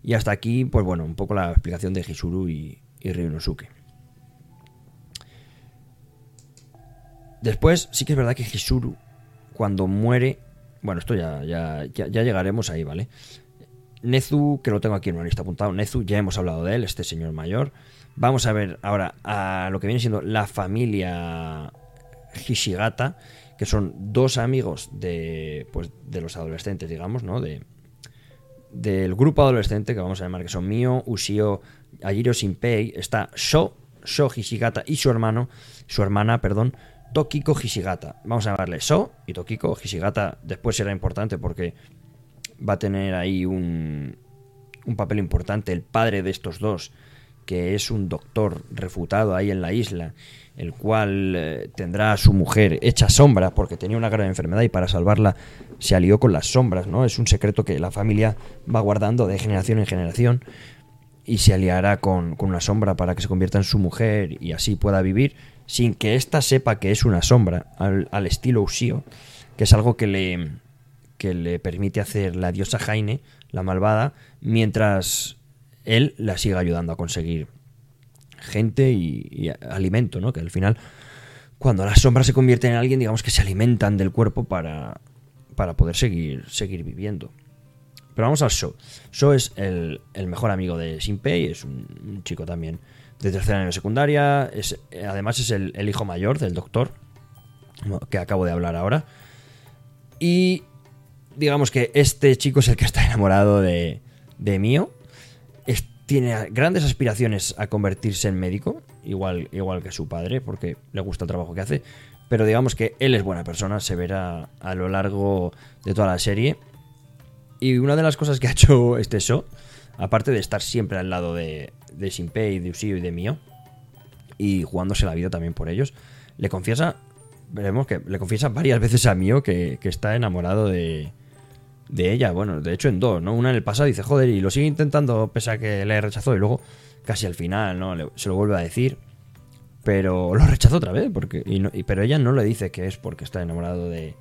C: Y hasta aquí, pues bueno, un poco la explicación de Hisuru y, y Ryunosuke. Después, sí que es verdad que Hisuru, cuando muere. Bueno, esto ya, ya, llegaremos ahí, ¿vale? Nezu, que lo tengo aquí en una lista apuntado. Nezu, ya hemos hablado de él, este señor mayor. Vamos a ver ahora a lo que viene siendo la familia Hishigata, que son dos amigos de, pues, de los adolescentes, digamos, ¿no? De, del grupo adolescente que vamos a llamar que son Mio, Ushio, Ajiro Shinpei, está Sho, Sho Hishigata y su hermano, su hermana, perdón, Tokiko Hishigata. Vamos a llamarle Sho y Tokiko Hishigata. Después será importante porque va a tener ahí un, papel importante el padre de estos dos, que es un doctor refutado ahí en la isla, el cual eh, tendrá a su mujer hecha sombra porque tenía una grave enfermedad y para salvarla se alió con las sombras, ¿no? Es un secreto que la familia va guardando de generación en generación y se aliará con, con una sombra para que se convierta en su mujer y así pueda vivir sin que ésta sepa que es una sombra, al, al estilo Ushio, que es algo que le, que le permite hacer la diosa Jaine, la malvada, mientras él la siga ayudando a conseguir gente y, y alimento, ¿no? Que al final, cuando las sombras se convierten en alguien, digamos que se alimentan del cuerpo para, para poder seguir, seguir viviendo. Pero vamos al Sho. Sho es el, el mejor amigo de Shinpei, es un, un chico también de tercer año de secundaria, es, eh, además es el, el hijo mayor del doctor, que acabo de hablar ahora. Y digamos que este chico es el que está enamorado de, de Mio. Es- tiene grandes aspiraciones a convertirse en médico, igual, igual que su padre, porque le gusta el trabajo que hace. Pero digamos que él es buena persona, se verá a lo largo de toda la serie. Y una de las cosas que ha hecho este show, aparte de estar siempre al lado de, de Shinpei, de Ushio y de Mio, y jugándose la vida también por ellos, le confiesa, veremos que le confiesa varias veces a Mio que, que está enamorado de, de ella. Bueno, de hecho en dos, ¿no? Una en el pasado dice, joder, y lo sigue intentando pese a que le rechazó, y luego casi al final, ¿no? Se lo vuelve a decir. Pero lo rechazó otra vez, porque y no- y- pero ella no le dice que es porque está enamorado de,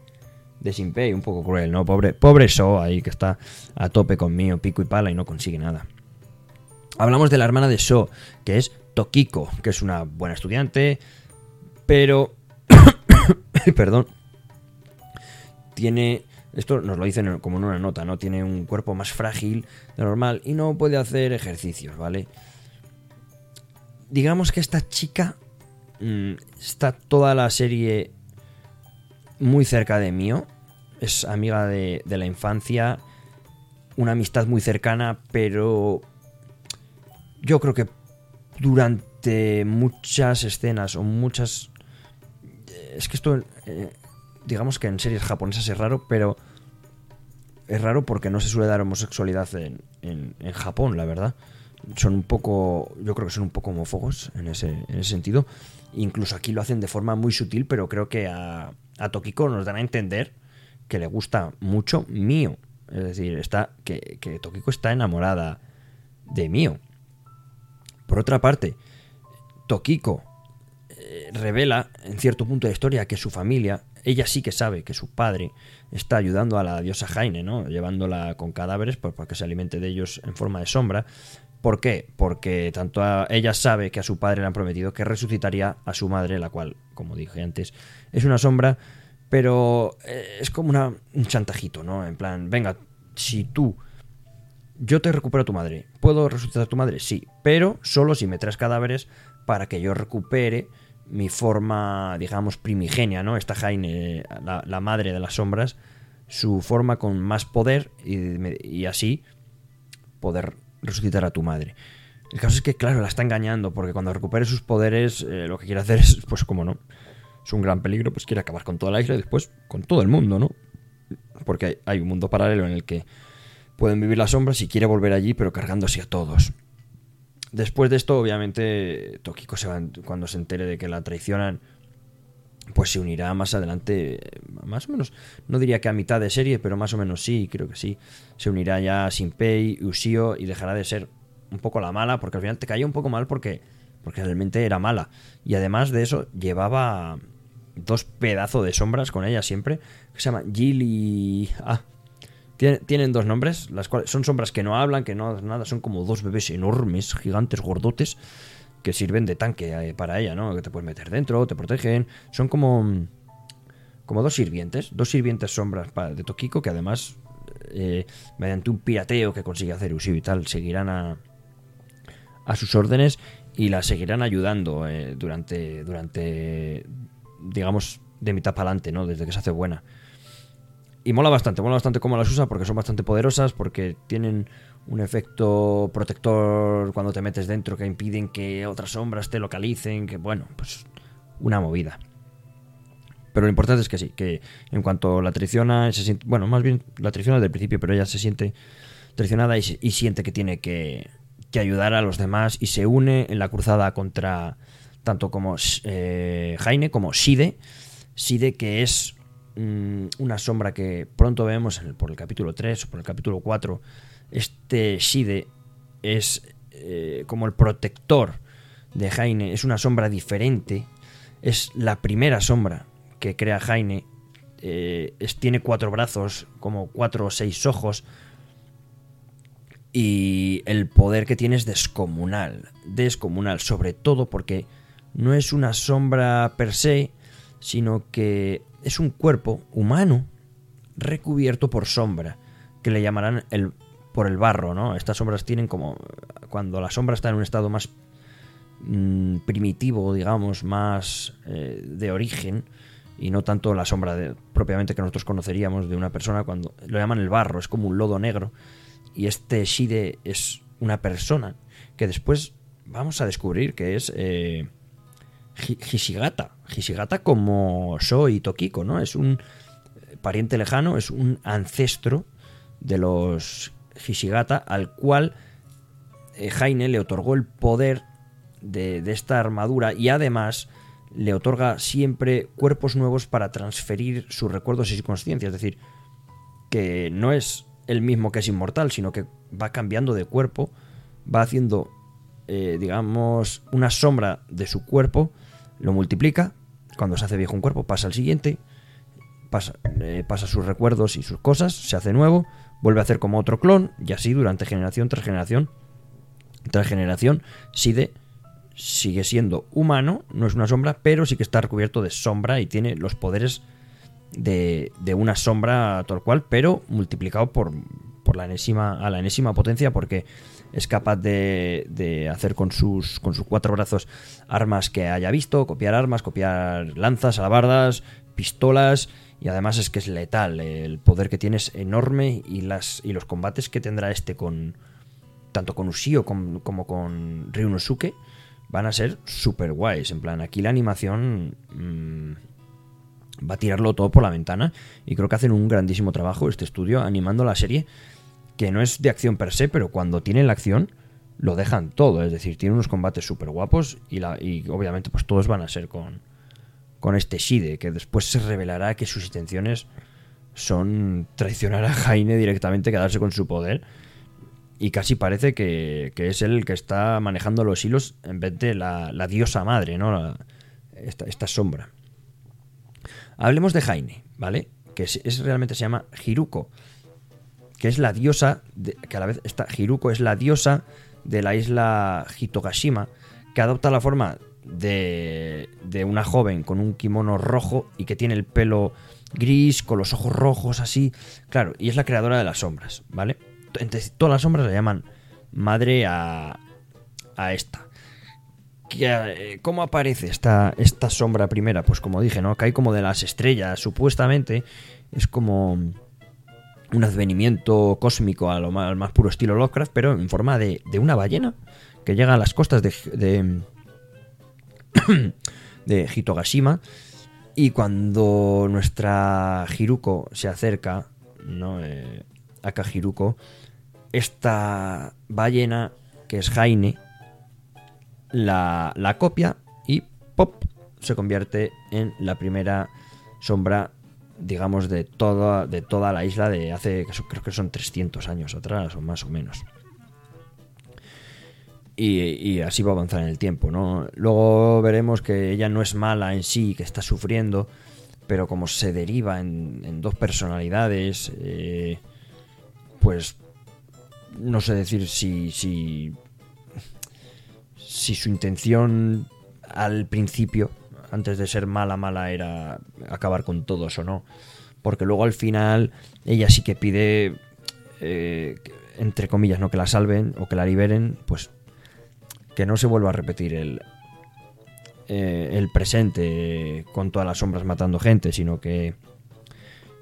C: de Shinpei, un poco cruel, ¿no? Pobre, pobre So ahí que está a tope con Mio, pico y pala y no consigue nada. Hablamos de la hermana de So, que es Tokiko, que es una buena estudiante, pero... Perdón. Tiene... Esto nos lo dicen como en una nota, ¿no? Tiene un cuerpo más frágil de normal y no puede hacer ejercicios, ¿vale? Digamos que esta chica mm, está toda la serie muy cerca de Mio. Es amiga de, de la infancia. Una amistad muy cercana, pero yo creo que durante muchas escenas o muchas... Es que esto, eh, digamos que en series japonesas es raro, pero es raro porque no se suele dar homosexualidad en, en- en Japón, la verdad. Son un poco, yo creo que son un poco homófobos en ese, en ese sentido. Incluso aquí lo hacen de forma muy sutil, pero creo que a, a Tokiko nos dan a entender que le gusta mucho Mio. Es decir, está, que, Tokiko está enamorada de Mio. Por otra parte, Tokiko eh, revela en cierto punto de historia que su familia, ella sí que sabe que su padre está ayudando a la diosa Jaine, ¿no? Llevándola con cadáveres pues, para que se alimente de ellos en forma de sombra. ¿Por qué? Porque tanto a- ella sabe que a su padre le han prometido que resucitaría a su madre, la cual, como dije antes, es una sombra, pero eh, es como una, un chantajito, ¿no? En plan, venga, si tú yo te recupero a tu madre. ¿Puedo resucitar a tu madre? Sí, pero solo si me traes cadáveres para que yo recupere mi forma, digamos, primigenia, ¿no? Esta Jaine, la, madre de las sombras, su forma con más poder y, y así poder resucitar a tu madre. El caso es que, claro, la está engañando porque cuando recupere sus poderes, eh, lo que quiere hacer es, pues como no, es un gran peligro, pues quiere acabar con toda la isla y después con todo el mundo, ¿no? Porque hay, un mundo paralelo en el que pueden vivir las sombras y quiere volver allí, pero cargándose a todos. Después de esto, obviamente, Tokiko se va, cuando se entere de que la traicionan, pues se unirá más adelante, más o menos, no diría que a mitad de serie, pero más o menos sí, creo que sí. Se unirá ya a Shinpei, Ushio y dejará de ser un poco la mala, porque al final te caía un poco mal porque, porque realmente era mala. Y además de eso, llevaba dos pedazos de sombras con ella siempre, que se llaman Jill y... Ah, tienen, dos nombres, las cuales son sombras que no hablan, que no hacen nada, son como dos bebés enormes, gigantes, gordotes, que sirven de tanque eh, para ella, ¿no? Que te puedes meter dentro, te protegen. Son como. como dos sirvientes, dos sirvientes sombras de Tokiko que además, eh, mediante un pirateo que consigue hacer Ushio y tal, seguirán a. a sus órdenes y la seguirán ayudando eh, durante. durante. digamos, de mitad para adelante, ¿no? Desde que se hace buena. Y mola bastante, mola bastante cómo las usa porque son bastante poderosas, porque tienen un efecto protector cuando te metes dentro que impiden que otras sombras te localicen, que bueno, pues una movida. Pero lo importante es que sí, que en cuanto la traiciona, se siente, bueno, más bien la traiciona desde el principio, pero ella se siente traicionada y, siente que tiene que, que ayudar a los demás y se une en la cruzada contra tanto como eh, Jaine como Shide. Shide que es mm, una sombra que pronto vemos en el- por el capítulo 3 o por el capítulo 4. Este Shide es eh, como el protector de Jaine, es una sombra diferente. Es la primera sombra que crea Jaine. eh, es- tiene cuatro brazos, como cuatro o seis ojos. Y el poder que tiene es descomunal. Descomunal, sobre todo porque no es una sombra per se, sino que es un cuerpo humano recubierto por sombra, que le llamarán el por el barro, ¿no? Estas sombras tienen como cuando la sombra está en un estado más mm, primitivo, digamos, más eh, de origen y no tanto la sombra de- propiamente que nosotros conoceríamos de una persona cuando lo llaman el barro, es como un lodo negro y este Shide es una persona que después vamos a descubrir que es eh, Hi- Hishigata. Hishigata como Sho y Tokiko, ¿no? Es un eh, pariente lejano, es un ancestro de los Hishigata al cual eh, Jaine le otorgó el poder de, de esta armadura y además le otorga siempre cuerpos nuevos para transferir sus recuerdos y su conciencia. Es decir, que no es el mismo que es inmortal, sino que va cambiando de cuerpo, va haciendo, eh, digamos, una sombra de su cuerpo, lo multiplica, cuando se hace viejo un cuerpo pasa al siguiente, pasa, eh, pasa sus recuerdos y sus cosas, se hace nuevo, vuelve a hacer como otro clon, y así durante generación tras generación, tras generación, Side sigue siendo humano, no es una sombra, pero sí que está recubierto de sombra y tiene los poderes de, de una sombra tal cual, pero multiplicado por, por la enésima, a la enésima potencia, porque es capaz de, de hacer con sus, con sus cuatro brazos armas que haya visto, copiar armas, copiar lanzas, alabardas, pistolas, y además es que es letal, el poder que tiene es enorme y, las, y los combates que tendrá este con tanto con Ushio com- como con Ryunosuke van a ser super guays. En plan, aquí la animación mm, va a tirarlo todo por la ventana y creo que hacen un grandísimo trabajo este estudio animando la serie que no es de acción per se, pero cuando tienen la acción lo dejan todo, es decir, tiene unos combates súper guapos y, y obviamente pues todos van a ser con, con este Shide, que después se revelará que sus intenciones son traicionar a Jaime directamente, quedarse con su poder. Y casi parece que, que es él el que está manejando los hilos en vez de la, la diosa madre, ¿no? La- esta, esta sombra. Hablemos de Jaime, ¿vale? Que es, realmente se llama Hiruko, que es la diosa, que a la vez está Hiruko es la diosa de la isla Hitogashima, que adopta la forma de, de una joven con un kimono rojo y que tiene el pelo gris, con los ojos rojos así, claro, y es la creadora de las sombras, ¿vale? Entonces, todas las sombras la llaman madre a, a esta. Eh, ¿Cómo aparece esta, esta sombra primera? Pues como dije, ¿no? Cae como de las estrellas, supuestamente. Es como un advenimiento cósmico a más, al más puro estilo Lovecraft, pero en forma de, de una ballena que llega a las costas de, de, de Hitogashima. Y cuando nuestra Hiruko se acerca, ¿no? Eh, esta ballena, que es Jaine, la, la copia y ¡pop! se convierte en la primera sombra, digamos, de toda, de toda la isla de hace, creo que son 300 años atrás o más o menos. Y, así va a avanzar en el tiempo, ¿no? Luego veremos que ella no es mala en sí, que está sufriendo, pero como se deriva en, en dos personalidades, eh, pues no sé decir si, si si su intención al principio, antes de ser mala, mala, era acabar con todos o no. Porque luego al final ella sí que pide, eh, entre comillas, no que la salven o que la liberen, pues que no se vuelva a repetir el, eh, el presente con todas las sombras matando gente, sino que,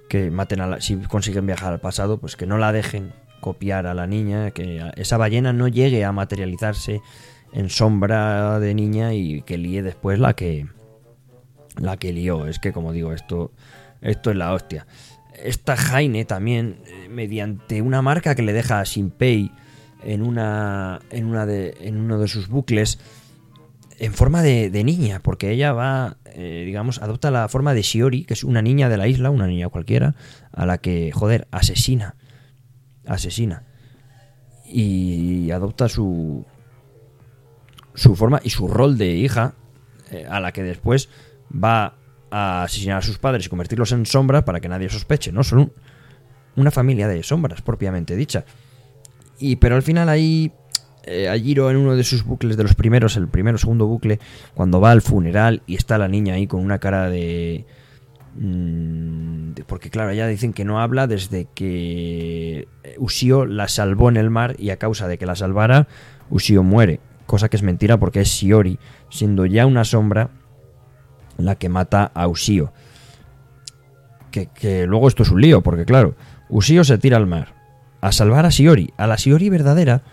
C: que maten a la, si consiguen viajar al pasado, pues que no la dejen copiar a la niña, que esa ballena no llegue a materializarse en sombra de niña y que líe después la que la que lió. Es que como digo, esto esto es la hostia. Esta Jaime también eh, mediante una marca que le deja a Shinpei en una en una de en uno de sus bucles en forma de, de niña, porque ella va, eh, digamos, adopta la forma de Shiori, que es una niña de la isla, una niña cualquiera, a la que, joder, asesina. Asesina. Y adopta su, su forma y su rol de hija, eh, a la que después va a asesinar a sus padres y convertirlos en sombras para que nadie sospeche, ¿no? Son un- una familia de sombras, propiamente dicha. Y pero al final ahí eh, a Jiro en uno de sus bucles de los primeros, el primero segundo bucle, cuando va al funeral y está la niña ahí con una cara de mm, porque claro, ya dicen que no habla desde que Ushio la salvó en el mar y a causa de que la salvara, Ushio muere. Cosa que es mentira porque es Shiori, siendo ya una sombra la que mata a Ushio. Que, que luego esto es un lío, porque claro, Ushio se tira al mar a salvar a Shiori, a la Shiori verdadera,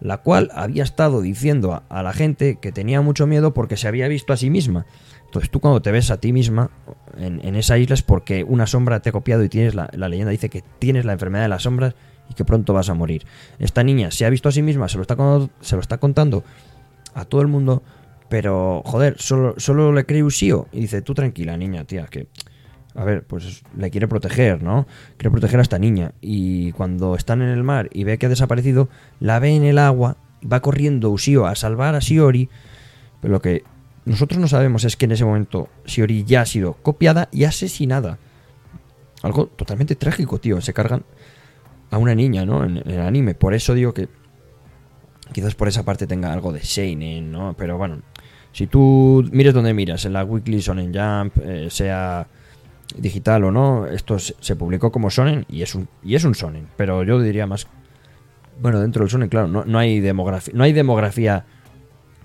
C: la cual había estado diciendo a, la gente que tenía mucho miedo porque se había visto a sí misma. Entonces tú cuando te ves a ti misma en, en esa isla es porque una sombra te ha copiado y tienes la, la leyenda dice que tienes la enfermedad de las sombras y que pronto vas a morir. Esta niña se ha visto a sí misma, se lo está, se lo está contando a todo el mundo, pero joder, solo, solo le cree Ushio y dice, tú tranquila niña, tía, que... A ver, pues le quiere proteger, ¿no? Quiere proteger a esta niña. Y cuando están en el mar y ve que ha desaparecido, la ve en el agua, va corriendo Ushio a salvar a Shiori. Pero lo que nosotros no sabemos es que en ese momento Shiori ya ha sido copiada y asesinada. Algo totalmente trágico, tío. Se cargan a una niña, ¿no? En, el anime. Por eso digo que quizás por esa parte tenga algo de Seinen, ¿no? Pero bueno, si tú mires donde miras, en la Weekly Shonen Jump, eh, sea digital o no, esto se, publicó como Shonen y es un y es un Shonen, pero yo diría más bueno, dentro del Shonen, claro, no, no hay demografía, no hay demografía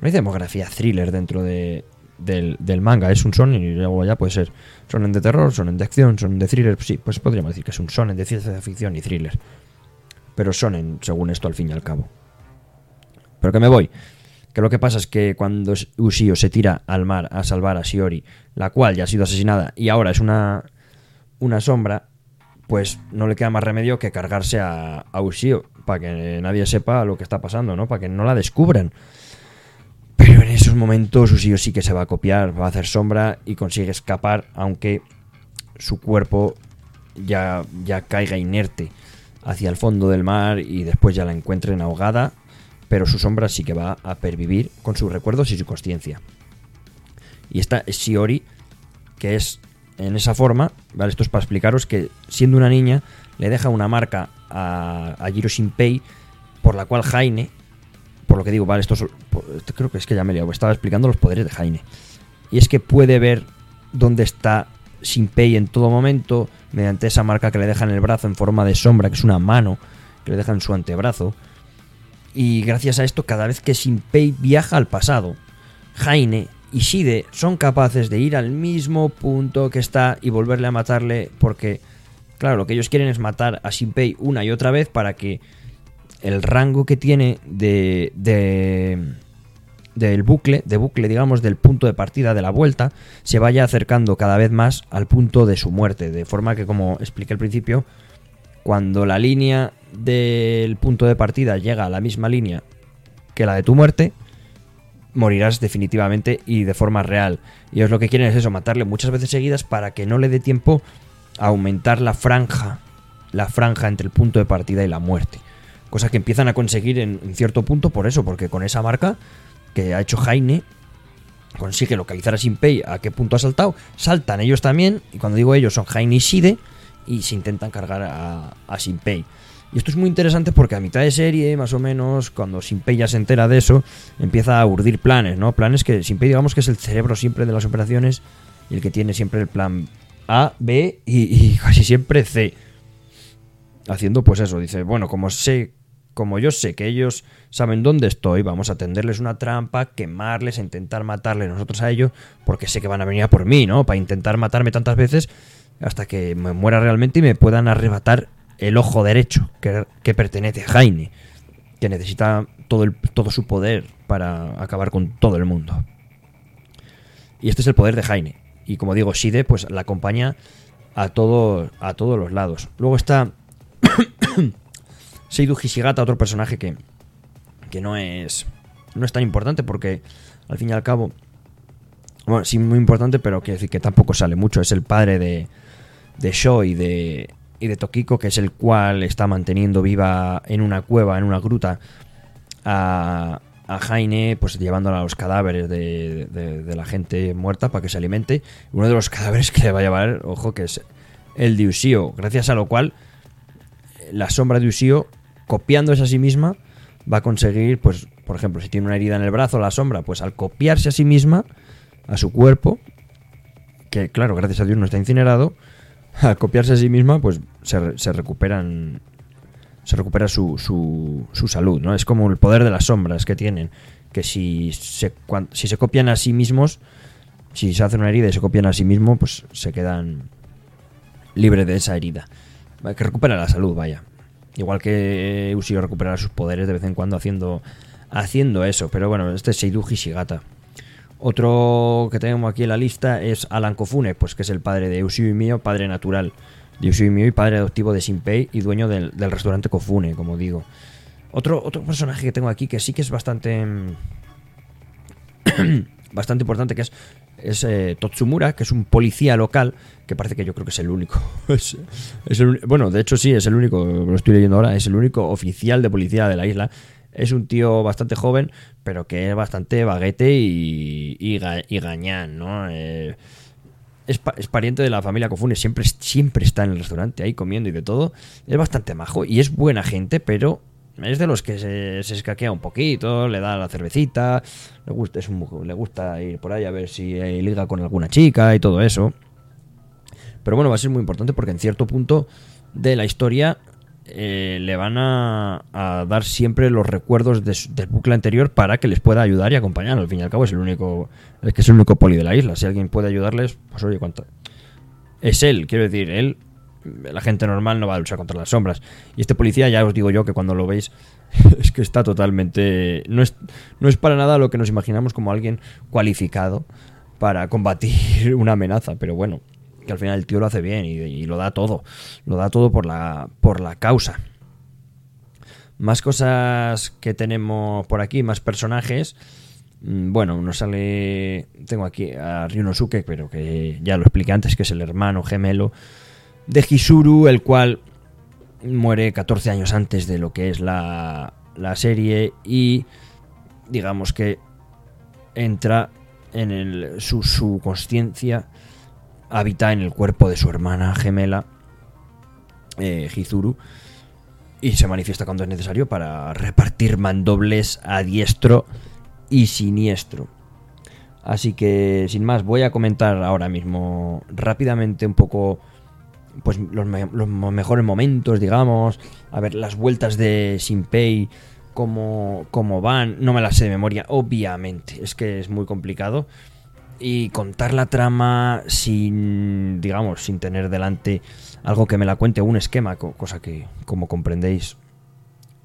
C: no hay demografía thriller dentro de, del, del manga, es un Shonen y luego ya puede ser Shonen de terror, Shonen de acción, Shonen de thriller, sí, pues podríamos decir que es un Shonen de ciencia ficción y thriller. Pero Shonen, según esto, al fin y al cabo. Pero que me voy. Que lo que pasa es que cuando Ushio se tira al mar a salvar a Shiori, la cual ya ha sido asesinada y ahora es una, una sombra, pues no le queda más remedio que cargarse a, a para que nadie sepa lo que está pasando, ¿no? Para que no la descubran. En esos momentos Ushio sí que se va a copiar, va a hacer sombra y consigue escapar, aunque su cuerpo ya, ya caiga inerte hacia el fondo del mar y después ya la encuentren ahogada, pero su sombra sí que va a pervivir con sus recuerdos y su conciencia. Y esta es Shiori, que es en esa forma, ¿vale? Esto es para explicaros que siendo una niña le deja una marca a, a Jiro Shinpei por la cual Jaime, por lo que digo, vale, esto, creo que es que ya me he liado, estaba explicando los poderes de Jaime. Y es que puede ver dónde está Shinpei en todo momento mediante esa marca que le deja en el brazo en forma de sombra, que es una mano que le deja en su antebrazo. Y gracias a esto, cada vez que Shinpei viaja al pasado, Jaime y Shide son capaces de ir al mismo punto que está y volverle a matarle porque, claro, lo que ellos quieren es matar a Shinpei una y otra vez para que el rango que tiene de, de del bucle, de bucle, digamos, del punto de partida de la vuelta, se vaya acercando cada vez más al punto de su muerte. De forma que, como expliqué al principio, cuando la línea del punto de partida llega a la misma línea que la de tu muerte, morirás definitivamente y de forma real. Y ellos lo que quieren es eso, matarle muchas veces seguidas para que no le dé tiempo a aumentar la franja, la franja entre el punto de partida y la muerte. Cosa que empiezan a conseguir en, en cierto punto por eso, porque con esa marca que ha hecho Jaime, consigue localizar a Shinpei a qué punto ha saltado, saltan ellos también, y cuando digo ellos son Jaime y Shide, y se intentan cargar a, a Shinpei. Y esto es muy interesante porque a mitad de serie, más o menos, cuando Shinpei ya se entera de eso, empieza a urdir planes, ¿no? Planes que Shinpei, digamos que es el cerebro siempre de las operaciones y el que tiene siempre el plan A, B y, y casi siempre C. Haciendo pues eso, dice, bueno, como sé, como yo sé que ellos saben dónde estoy, vamos a tenderles una trampa, quemarles, intentar matarles nosotros a ellos, porque sé que van a venir a por mí, ¿no? Para intentar matarme tantas veces hasta que me muera realmente y me puedan arrebatar el ojo derecho que, que pertenece a Jaime, que necesita todo, todo su poder para acabar con todo el mundo. Y este es el poder de Jaime. Y como digo, Shide pues la acompaña a, a todos los lados. Luego está Seidu Hishigata, otro personaje que, que no es no es tan importante porque al fin y al cabo bueno, sí muy importante, pero quiero decir que tampoco sale mucho. Es el padre de, de Sho y de, y de Tokiko, que es el cual está manteniendo viva en una cueva, en una gruta, a, a Jaime, pues llevándola a los cadáveres de, de- de la gente muerta para que se alimente. Uno de los cadáveres que le va a llevar, ojo, que es el de Ushio, gracias a lo cual la sombra de Ushio, copiándose a sí misma, va a conseguir, pues, por ejemplo, si tiene una herida en el brazo, la sombra, pues al copiarse a sí misma, a su cuerpo, que claro, gracias a Dios no está incinerado, al copiarse a sí misma, pues se, se recuperan. Se recupera su, su, su salud, ¿no? Es como el poder de las sombras que tienen. Que si se, cuan- si se copian a sí mismos, si se hacen una herida y se copian a sí mismos, pues se quedan libres de esa herida. Que recupera la salud, vaya. Igual que Ushio recuperará sus poderes de vez en cuando haciendo, haciendo eso. Pero bueno, este es Seidu Hishigata. Otro que tenemos aquí en la lista es Alan Kofune, pues que es el padre de Ushio y Mio, padre natural de Ushio y Mio y padre adoptivo de Shinpei y dueño del, del restaurante Kofune, como digo. Otro, otro personaje que tengo aquí que sí que es bastante mm, bastante importante que es, es eh, Totsumura, que es un policía local, que parece que yo creo que es el único. es, bueno, de hecho sí, es el único, lo estoy leyendo ahora, es el único oficial de policía de la isla. Es un tío bastante joven, pero que es bastante baguete y, y, ga- y gañán, ¿no? Eh, es, es pariente de la familia Kofune, siempre, siempre está en el restaurante ahí comiendo y de todo. Es bastante majo y es buena gente, pero es de los que se, escaquea un poquito, le da la cervecita, le gusta, es un le gusta ir por ahí a ver si eh, liga con alguna chica y todo eso. Pero bueno, va a ser muy importante porque en cierto punto de la historia eh, le van a, dar siempre los recuerdos de del bucle anterior para que les pueda ayudar y acompañar. Al fin y al cabo es el único, es que es el único poli de la isla. Si alguien puede ayudarles, pues oye, cuánto. Es él, quiero decir, él. La gente normal no va a luchar contra las sombras. Y este policía, ya os digo yo que cuando lo veis, es que está totalmente. No es, no es para nada lo que nos imaginamos como alguien cualificado para combatir una amenaza. Pero bueno, que al final el tío lo hace bien y, y lo da todo. Lo da todo por la, por la causa. Más cosas que tenemos por aquí, más personajes. Mm, Bueno, nos sale. Tengo aquí a Ryunosuke, pero que ya lo expliqué antes, que es el hermano gemelo de Hisuru, el cual muere 14 años antes de lo que es la, la serie y digamos que entra en el, su, su conciencia, habita en el cuerpo de su hermana gemela, eh, Hizuru, y se manifiesta cuando es necesario para repartir mandobles a diestro y siniestro. Así que, sin más, voy a comentar ahora mismo rápidamente un poco pues los, los mejores momentos, digamos, a ver las vueltas de Shinpei, cómo, cómo van, no me las sé de memoria, obviamente, es que es muy complicado. Y contar la trama sin, digamos, sin tener delante algo que me la cuente, un esquema, co- cosa que, como comprendéis,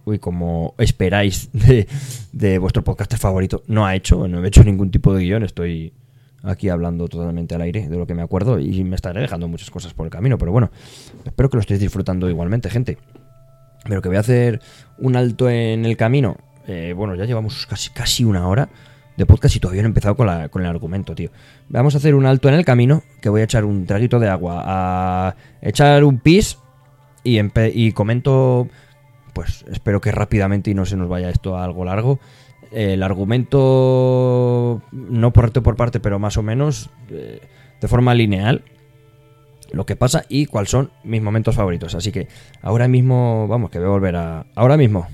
C: uy, como esperáis de, de vuestro podcaster favorito, no ha hecho, no he hecho ningún tipo de guion, estoy aquí hablando totalmente al aire de lo que me acuerdo y me estaré dejando muchas cosas por el camino, pero bueno, espero que lo estéis disfrutando igualmente, gente. Pero que voy a hacer un alto en el camino. Eh, bueno, ya llevamos casi, casi una hora de podcast y todavía no he empezado con, el argumento, tío. Vamos a hacer un alto en el camino, que voy a echar un traguito de agua, a echar un pis y, y comento, pues espero que rápidamente y no se nos vaya esto a algo largo. El argumento, no parte por parte, pero más o menos eh, de forma lineal, lo que pasa y cuáles son mis momentos favoritos. Así que ahora mismo, vamos, que voy a volver a... Ahora mismo.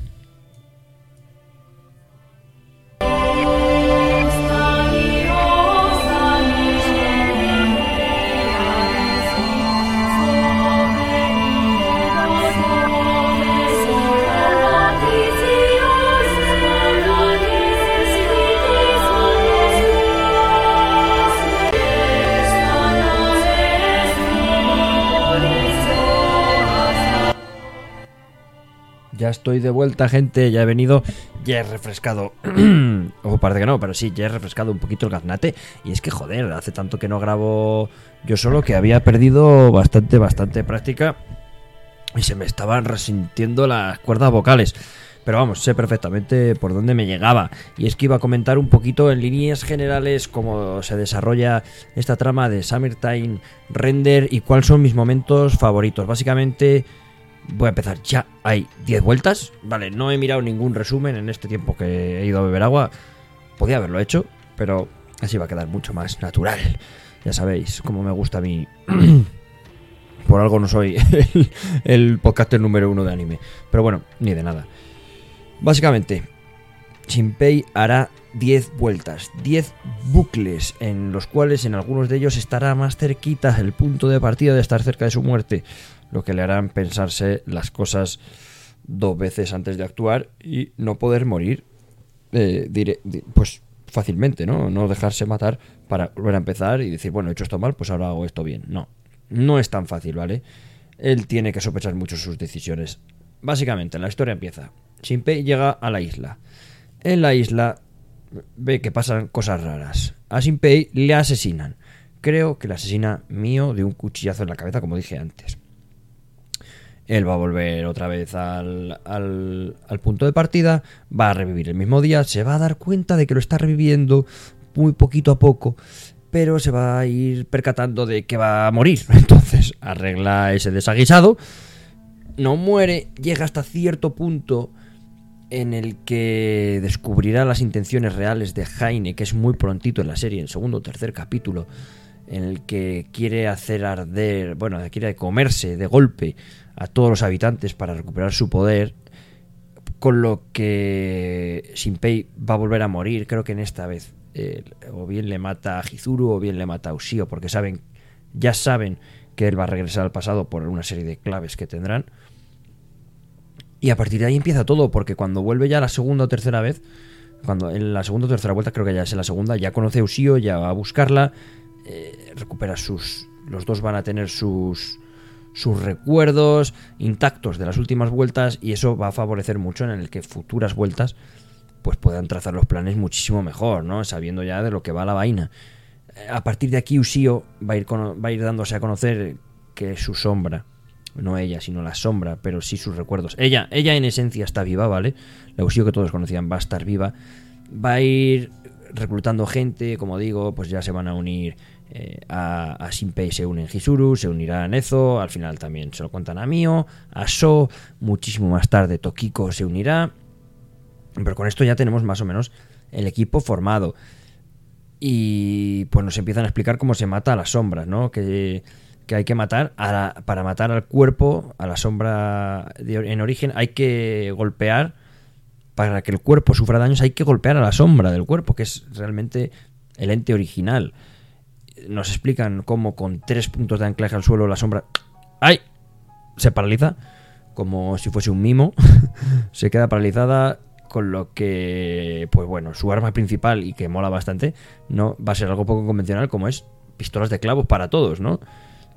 C: Ya estoy de vuelta, gente. Ya he venido. Ya he refrescado. o parece que no, pero sí, ya he refrescado un poquito el gaznate. Y es que, joder, hace tanto que no grabo yo solo que había perdido bastante, bastante práctica. Y se me estaban resintiendo las cuerdas vocales. Pero vamos, sé perfectamente por dónde me llegaba. Y es que iba a comentar un poquito en líneas generales cómo se desarrolla esta trama de Summertime Render y cuáles son mis momentos favoritos. Básicamente, voy a empezar ya. Hay 10 vueltas. Vale, no he mirado ningún resumen en este tiempo que he ido a beber agua. Podía haberlo hecho, pero así va a quedar mucho más natural. Ya sabéis cómo me gusta a mí. Por algo no soy el, el podcaster número uno de anime. Pero bueno, ni de nada. Básicamente, Shinpei hará 10 vueltas, 10 bucles, en los cuales en algunos de ellos estará más cerquita el punto de partida de estar cerca de su muerte, lo que le harán pensarse las cosas dos veces antes de actuar y no poder morir eh, pues fácilmente, ¿no? No dejarse matar para volver a empezar y decir, bueno, he hecho esto mal, pues ahora hago esto bien. No, no es tan fácil, ¿vale? Él tiene que sospechar mucho sus decisiones. Básicamente, la historia empieza. Shinpei llega a la isla. En la isla ve que pasan cosas raras. A Shinpei le asesinan. Creo que le asesina mío de un cuchillazo en la cabeza, como dije antes. Él va a volver otra vez al, al, al punto de partida, va a revivir el mismo día, se va a dar cuenta de que lo está reviviendo muy poquito a poco, pero se va a ir percatando de que va a morir. Entonces arregla ese desaguisado, no muere, llega hasta cierto punto en el que descubrirá las intenciones reales de Jaime, que es muy prontito en la serie, en segundo o tercer capítulo, en el que quiere hacer arder, bueno, quiere comerse de golpe a todos los habitantes para recuperar su poder, con lo que Shinpei va a volver a morir, creo que en esta vez, eh, o bien le mata a Hizuru o bien le mata a Ushio, porque saben, ya saben que él va a regresar al pasado por una serie de claves que tendrán. Y a partir de ahí empieza todo, porque cuando vuelve ya la segunda o tercera vez, cuando en la segunda o tercera vuelta, creo que ya es en la segunda, ya conoce a ya va a buscarla, eh, recupera sus. Los dos van a tener sus. Sus recuerdos intactos de las últimas vueltas, y eso va a favorecer mucho en el que futuras vueltas pues puedan trazar los planes muchísimo mejor, ¿no? Sabiendo ya de lo que va la vaina. Eh, A partir de aquí Ushio va a ir, va a ir dándose a conocer que su sombra, no ella, sino la sombra, pero sí sus recuerdos. Ella, ella en esencia está viva, ¿vale? La Ushio que todos conocían va a estar viva. Va a ir reclutando gente, como digo, pues ya se van a unir eh, a, a Shinpei se unen Hisuru, se unirá a Nezo, al final también se lo cuentan a Mio, a So, muchísimo más tarde Tokiko se unirá. Pero con esto ya tenemos más o menos el equipo formado. Y pues nos empiezan a explicar cómo se mata a las sombras, ¿no? Que, que hay que matar, para matar al cuerpo, a la sombra en origen, hay que golpear, para que el cuerpo sufra daños, hay que golpear a la sombra del cuerpo, que es realmente el ente original. Nos explican cómo con tres puntos de anclaje al suelo la sombra... ¡Ay! Se paraliza, como si fuese un mimo. se queda paralizada, con lo que, pues bueno, su arma principal y que mola bastante, no va a ser algo poco convencional como es pistolas de clavos para todos, ¿no?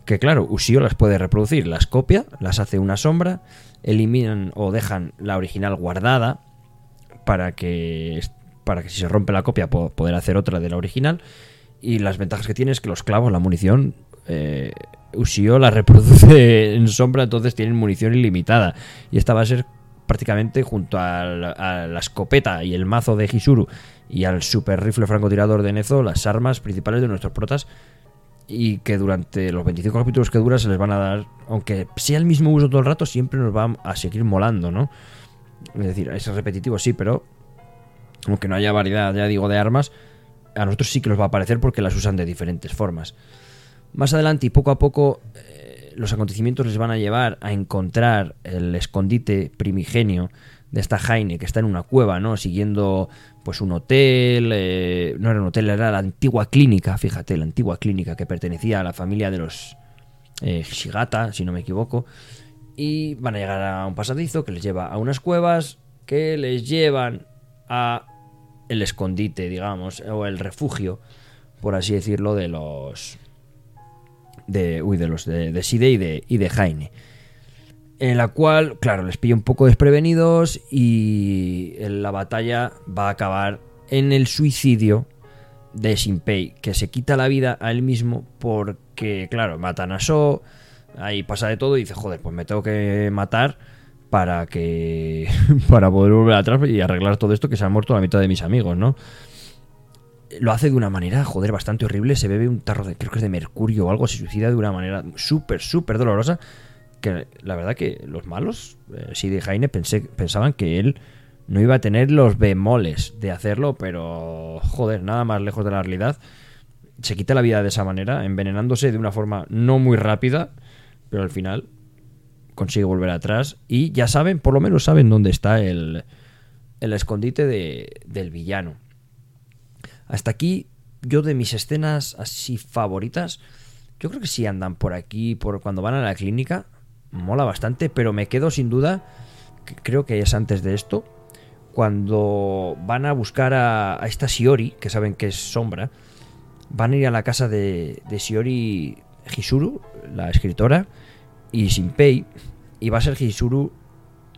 C: Que claro, Usio las puede reproducir, las copia, las hace una sombra, eliminan o dejan la original guardada para que para que si se rompe la copia po- poder hacer otra de la original y las ventajas que tiene es que los clavos, la munición eh, la reproduce en sombra, entonces tienen munición ilimitada y esta va a ser prácticamente junto a la, a la escopeta y el mazo de Hisuru y al super rifle francotirador de Nezo las armas principales de nuestros protas y que durante los 25 capítulos que dura se les van a dar, aunque sea el mismo uso todo el rato, siempre nos va a seguir molando, ¿no? Es decir, es repetitivo, sí, pero aunque no haya variedad, ya digo, de armas, a nosotros sí que nos va a parecer porque las usan de diferentes formas. Más adelante y poco a poco eh, los acontecimientos les van a llevar a encontrar el escondite primigenio de esta Jaime que está en una cueva, ¿no? Siguiendo pues un hotel, eh, no era un hotel, era la antigua clínica, fíjate, la antigua clínica que pertenecía a la familia de los eh, Shigata, si no me equivoco. Y van a llegar a un pasadizo que les lleva a unas cuevas que les llevan a el escondite, digamos, o el refugio, por así decirlo, de los de, uy, de los de, de Side y de, y de Jaime. En la cual, claro, les pilla un poco desprevenidos y la batalla va a acabar en el suicidio de Shinpei, que se quita la vida a él mismo porque, claro, matan a So, ahí pasa de todo y dice, joder, pues me tengo que matar para que para poder volver atrás y arreglar todo esto que se han muerto la mitad de mis amigos, ¿no? Lo hace de una manera, joder, bastante horrible. Se bebe un tarro de, creo que es de mercurio o algo, se suicida de una manera súper, súper dolorosa. Que la verdad que los malos, eh, sí de Jaime, pensé, pensaban que él no iba a tener los bemoles de hacerlo, pero joder, nada más lejos de la realidad. Se quita la vida de esa manera, envenenándose de una forma no muy rápida, pero al final consigue volver atrás y ya saben, por lo menos saben dónde está el, el escondite de- del villano. Hasta aquí, yo de mis escenas así favoritas, yo creo que sí andan por aquí, por cuando van a la clínica, mola bastante, pero me quedo sin duda, creo que es antes de esto, cuando van a buscar a, a esta Shiori, que saben que es sombra, van a ir a la casa de, de Shiori Hisuru, la escritora, y Shinpei, y va a ser Hisuru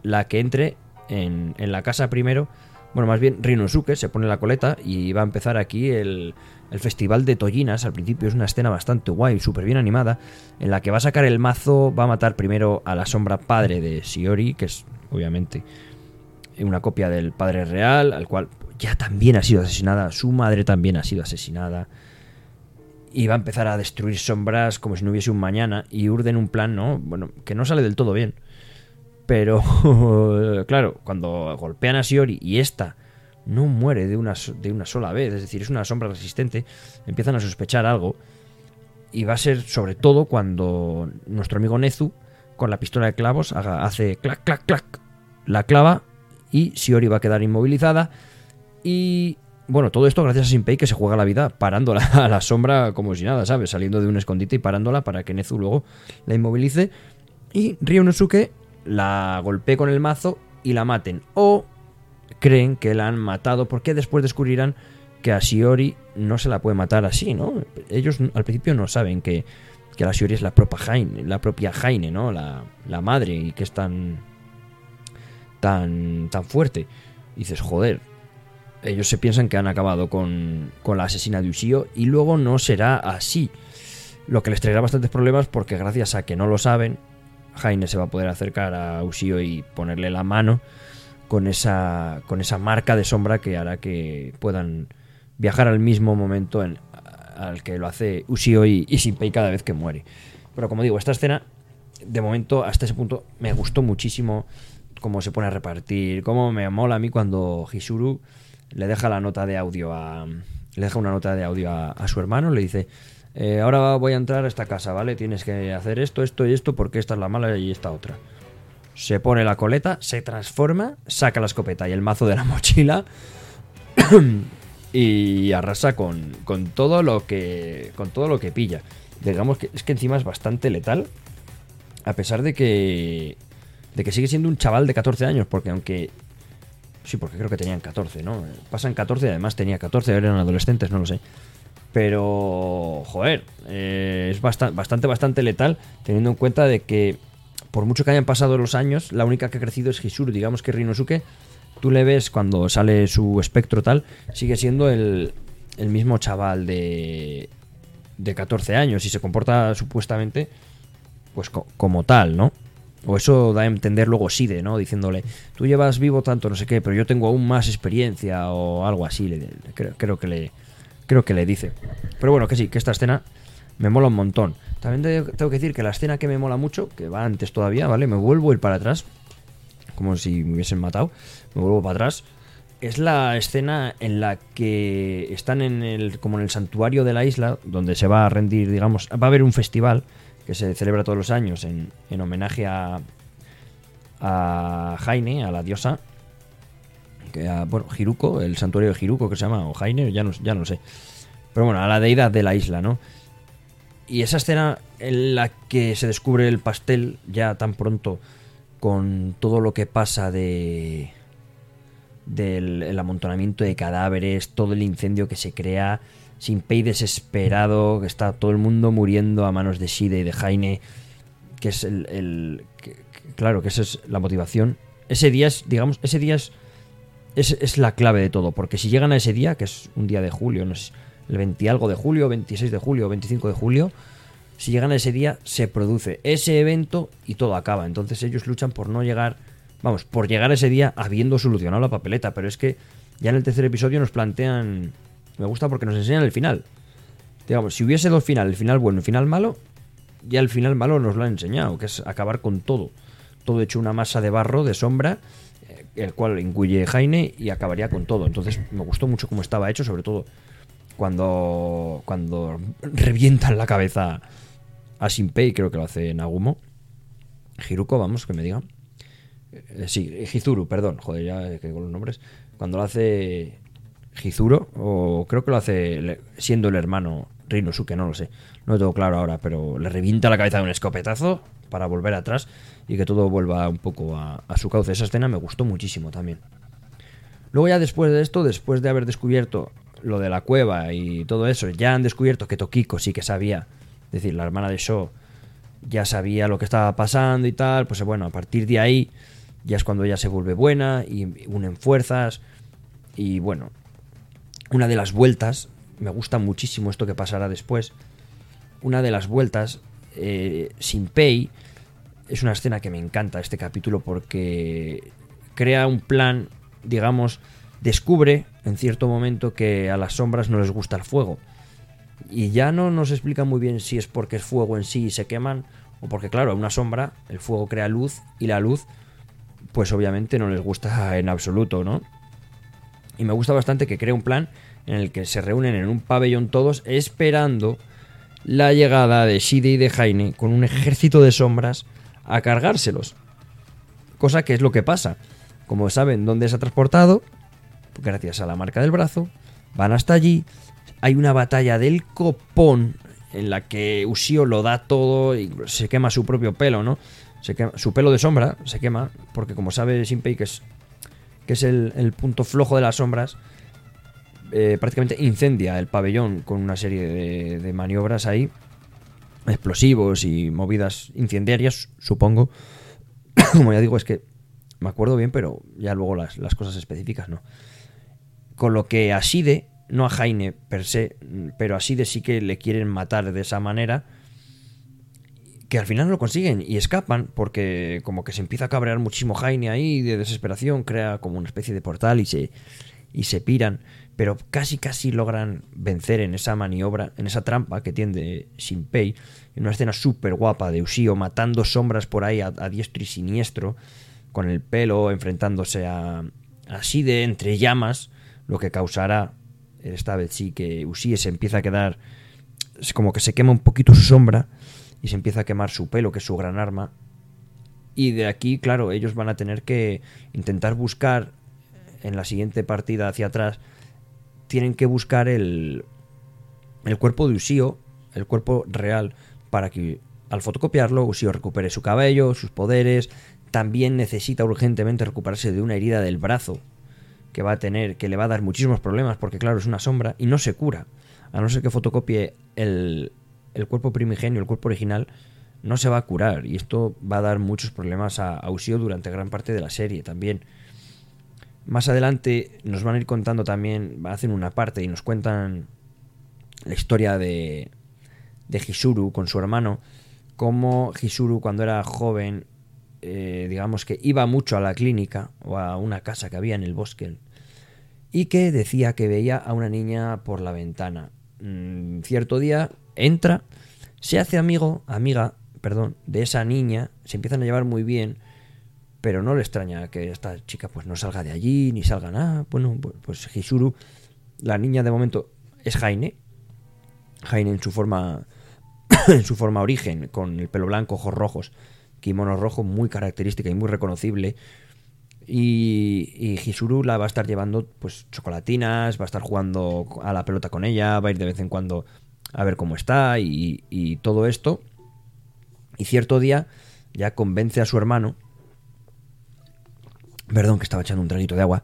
C: la que entre en, en la casa primero. Bueno, más bien Rinosuke se pone la coleta y va a empezar aquí el, el festival de Tollinas. Al principio es una escena bastante guay, súper bien animada, en la que va a sacar el mazo, va a matar primero a la sombra padre de Shiori, que es obviamente una copia del padre real, al cual ya también ha sido asesinada, su madre también ha sido asesinada. Y va a empezar a destruir sombras como si no hubiese un mañana. Y urden un plan, ¿no? Bueno, que no sale del todo bien. Pero, claro, cuando golpean a Shiori y esta no muere de una, de una sola vez, es decir, es una sombra resistente, empiezan a sospechar algo. Y va a ser sobre todo cuando nuestro amigo Nezu, con la pistola de clavos, hace clac, clac, clac, la clava y Shiori va a quedar inmovilizada. Y bueno, todo esto gracias a Shinpei que se juega la vida parándola a la sombra como si nada, ¿sabes? Saliendo de un escondite y parándola para que Nezu luego la inmovilice. Y Ryunosuke la golpee con el mazo y la maten. O creen que la han matado porque después descubrirán que a Shiori no se la puede matar así, ¿no? Ellos al principio no saben que, que la Shiori es la propia Jaime, la propia Jaime, ¿no? La, la madre y que es tan tan tan fuerte. Y dices, joder, ellos se piensan que han acabado con, con la asesina de Ushio y luego no será así. Lo que les traerá bastantes problemas porque gracias a que no lo saben, Jaime se va a poder acercar a Ushio y ponerle la mano con esa, con esa marca de sombra que hará que puedan viajar al mismo momento en- al que lo hace Ushio y, y cada vez que muere. Pero como digo, esta escena, de momento, hasta ese punto, me gustó muchísimo cómo se pone a repartir, cómo me mola a mí cuando Hisuru le deja la nota de audio a. Le deja una nota de audio a, su hermano, le dice. "Eh, ahora voy a entrar a esta casa, ¿vale? Tienes que hacer esto, esto y esto porque esta es la mala y esta otra. Se pone la coleta, se transforma, saca la escopeta y el mazo de la mochila y arrasa con, con todo lo que con todo lo que pilla. Digamos que es que encima es bastante letal a pesar de que de que sigue siendo un chaval de 14 años, porque aunque sí, porque creo que tenían 14, ¿no? Pasan 14 y además tenía 14, eran adolescentes, no lo sé. Pero, joder, eh, es bastante, bastante, bastante letal teniendo en cuenta de que por mucho que hayan pasado los años, la única que ha crecido es Hisuru. Digamos que Rinosuke, tú le ves cuando sale su espectro tal, sigue siendo el, el mismo chaval de, de 14 años y se comporta supuestamente pues co- como tal, ¿no? O eso da a entender luego Side, ¿no? Diciéndole, tú llevas vivo tanto, no sé qué, pero yo tengo aún más experiencia o algo así, le- creo, creo que le creo que le dice. Pero bueno, que sí, que esta escena me mola un montón. También te- tengo que decir que la escena que me mola mucho, que va antes todavía, ¿vale? Me vuelvo a ir para atrás, como si me hubiesen matado, me vuelvo para atrás. Es la escena en la que están en el, como en el santuario de la isla, donde se va a rendir, digamos, va a haber un festival que se celebra todos los años en, en homenaje a, a Jaine, a la diosa, que a, bueno, Hiruko, el santuario de Hiruko que se llama, o Jaine, ya no, ya no sé. Pero bueno, a la deidad de la isla, ¿no? Y esa escena en la que se descubre el pastel ya tan pronto con todo lo que pasa de del el amontonamiento de cadáveres, todo el incendio que se crea, Shinpei desesperado, que está todo el mundo muriendo a manos de Shide y de Jaine, que es el, que- claro, que esa es la motivación. Ese día es, digamos, ese día es, es, es la clave de todo, porque si llegan a ese día, que es un día de julio, no sé, el 20 algo de julio, 26 de julio, 25 de julio, si llegan a ese día, se produce ese evento y todo acaba. Entonces ellos luchan por no llegar, vamos, por llegar a ese día habiendo solucionado la papeleta. Pero es que ya en el tercer episodio nos plantean, me gusta porque nos enseñan el final. Digamos, si hubiese dos finales, el final bueno y el final malo, ya el final malo nos lo han enseñado, que es acabar con todo. Todo hecho una masa de barro, de sombra, eh, el cual incluye Jaime y acabaría con todo. Entonces me gustó mucho cómo estaba hecho, sobre todo cuando, cuando revientan la cabeza a Shinpei, creo que lo hace Nagumo. Hiruko, vamos, que me digan. Eh, sí, Hizuru, perdón, joder, ya que con los nombres. Cuando lo hace Hizuro, o creo que lo hace siendo el hermano Rinosuke, no lo sé. No lo tengo claro ahora, pero le revienta la cabeza de un escopetazo para volver atrás y que todo vuelva un poco a, a su cauce. Esa escena me gustó muchísimo también. Luego ya después de esto, después de haber descubierto lo de la cueva y todo eso, ya han descubierto que Tokiko sí que sabía, es decir, la hermana de Sho ya sabía lo que estaba pasando y tal, pues bueno, a partir de ahí ya es cuando ella se vuelve buena y unen fuerzas y bueno, una de las vueltas, me gusta muchísimo esto que pasará después, una de las vueltas, eh, Shinpei, es una escena que me encanta este capítulo porque crea un plan, digamos, descubre en cierto momento que a las sombras no les gusta el fuego. Y ya no nos explica muy bien si es porque es fuego en sí y se queman, o porque, claro, a una sombra el fuego crea luz y la luz, pues obviamente no les gusta en absoluto, ¿no? Y me gusta bastante que crea un plan en el que se reúnen en un pabellón todos esperando la llegada de Shide y de Jaime con un ejército de sombras a cargárselos. Cosa que es lo que pasa. Como saben dónde se ha transportado, gracias a la marca del brazo, van hasta allí. Hay una batalla del copón en la que Ushio lo da todo y se quema su propio pelo, ¿no? Su pelo de sombra se quema, porque como sabe Shinpei que es, que es el punto flojo de las sombras, eh, prácticamente incendia el pabellón con una serie de, maniobras ahí, explosivos y movidas incendiarias, supongo. como ya digo, es que me acuerdo bien, pero ya luego las, cosas específicas no. Con lo que a Side, no a Jaime per se, pero a Side sí que le quieren matar de esa manera, que al final no lo consiguen y escapan porque como que se empieza a cabrear muchísimo Jaime ahí de desesperación, crea como una especie de portal y se, y se piran, pero casi casi logran vencer en esa maniobra, en esa trampa que tiende Shinpei, en una escena súper guapa de Ushio matando sombras por ahí a, diestro y siniestro, con el pelo enfrentándose a, así de entre llamas, lo que causará esta vez sí que Ushie se empieza a quedar es como que se quema un poquito su sombra y se empieza a quemar su pelo, que es su gran arma. Y de aquí, claro, ellos van a tener que intentar buscar en la siguiente partida hacia atrás, tienen que buscar el, el cuerpo de Ushio, el cuerpo real, para que al fotocopiarlo Ushio recupere su cabello, sus poderes. También necesita urgentemente recuperarse de una herida del brazo que va a tener, que le va a dar muchísimos problemas, porque claro, es una sombra y no se cura. A no ser que fotocopie el, el cuerpo primigenio, el cuerpo original, no se va a curar. Y esto va a dar muchos problemas a, a Ushio durante gran parte de la serie también. Más adelante nos van a ir contando también, hacen una parte y nos cuentan la historia de, de Hisuru con su hermano, cómo Hisuru cuando era joven, eh, digamos que iba mucho a la clínica o a una casa que había en el bosque y que decía que veía a una niña por la ventana. Mm, cierto día entra, se hace amigo, amiga, perdón, de esa niña, se empiezan a llevar muy bien, pero no le extraña que esta chica pues no salga de allí, ni salga nada. Bueno, pues Hisuru, la niña de momento es Jaine, Jaine en su forma en su forma origen, con el pelo blanco, ojos rojos, kimono rojo muy característica y muy reconocible. Y, y Hisuru la va a estar llevando pues chocolatinas, va a estar jugando a la pelota con ella, va a ir de vez en cuando a ver cómo está y, y todo esto. Y cierto día ya convence a su hermano, perdón que estaba echando un traguito de agua,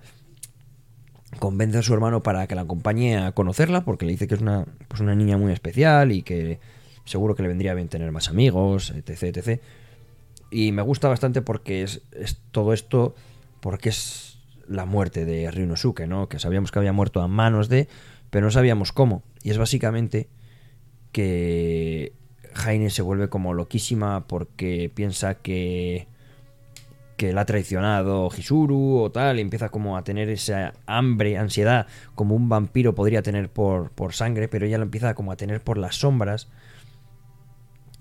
C: convence a su hermano para que la acompañe a conocerla porque le dice que es una, pues una niña muy especial y que seguro que le vendría bien tener más amigos, etc. Y me gusta bastante porque es, es todo esto, porque es la muerte de Ryunosuke, ¿no? Que sabíamos que había muerto a manos de, pero no sabíamos cómo. Y es básicamente que Jaine se vuelve como loquísima porque piensa que que la ha traicionado Hisuru o tal, y empieza como a tener esa hambre, ansiedad, como un vampiro podría tener por, por sangre, pero ella lo empieza como a tener por las sombras.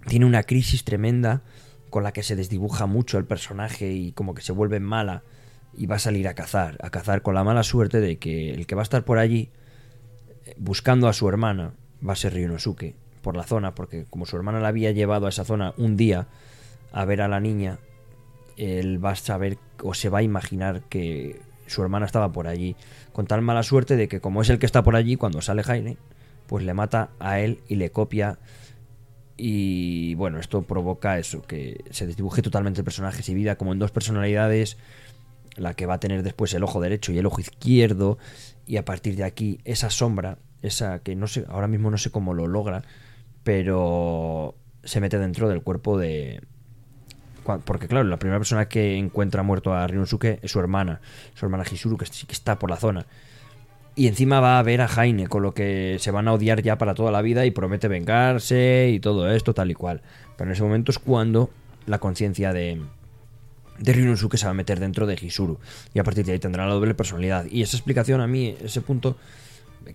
C: Tiene una crisis tremenda con la que se desdibuja mucho el personaje y como que se vuelve mala y va a salir a cazar, a cazar con la mala suerte de que el que va a estar por allí eh, buscando a su hermana va a ser Ryunosuke por la zona, porque como su hermana la había llevado a esa zona un día a ver a la niña, él va a saber o se va a imaginar que su hermana estaba por allí, con tal mala suerte de que como es el que está por allí, cuando sale Jaime, pues le mata a él y le copia. Y bueno, esto provoca eso, que se desdibuje totalmente el personaje, se vida como en dos personalidades, la que va a tener después el ojo derecho y el ojo izquierdo, y a partir de aquí esa sombra, esa que no sé, ahora mismo no sé cómo lo logra, pero se mete dentro del cuerpo de, porque claro, la primera persona que encuentra muerto a Ryunosuke es su hermana, su hermana Hisuru, que está por la zona. Y encima va a ver a Jaime, con lo que se van a odiar ya para toda la vida y promete vengarse y todo esto, tal y cual. Pero en ese momento es cuando la conciencia de, de se va a meter dentro de Hisuru. Y a partir de ahí tendrá la doble personalidad. Y esa explicación a mí, ese punto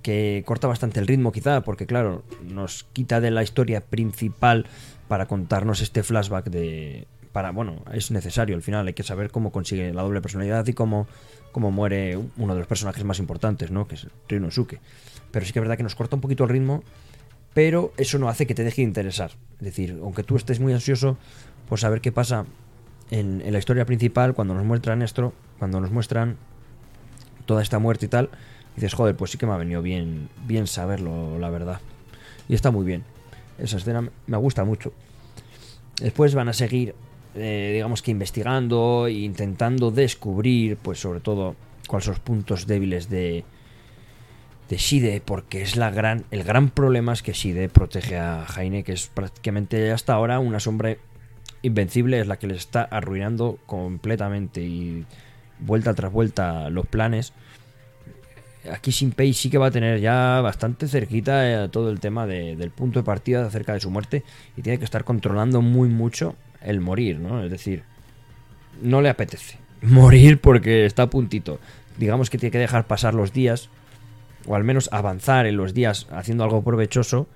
C: que corta bastante el ritmo quizá, porque claro, nos quita de la historia principal para contarnos este flashback de, para, bueno, es necesario al final, hay que saber cómo consigue la doble personalidad y cómo, cómo muere uno de los personajes más importantes, ¿no? Que es Ryunosuke. Pero sí que es verdad que nos corta un poquito el ritmo, pero eso no hace que te deje de interesar. Es decir, aunque tú estés muy ansioso por saber qué pasa en, en la historia principal, cuando nos muestran esto, cuando nos muestran toda esta muerte y tal, dices, joder, pues sí que me ha venido bien, bien saberlo, la verdad. Y está muy bien. Esa escena me gusta mucho. Después van a seguir eh, digamos que investigando e intentando descubrir, pues sobre todo, cuáles son los puntos débiles de, de porque es la gran, el gran problema es que Shide protege a Jaine, que es prácticamente hasta ahora una sombra invencible, es la que les está arruinando completamente y vuelta tras vuelta los planes. Aquí Shinpei sí que va a tener ya bastante cerquita eh, todo el tema de, del punto de partida acerca de su muerte y tiene que estar controlando muy mucho el morir, ¿no? Es decir, no le apetece morir porque está a puntito. digamos que tiene que dejar pasar los días, o al menos avanzar en los días haciendo algo provechoso,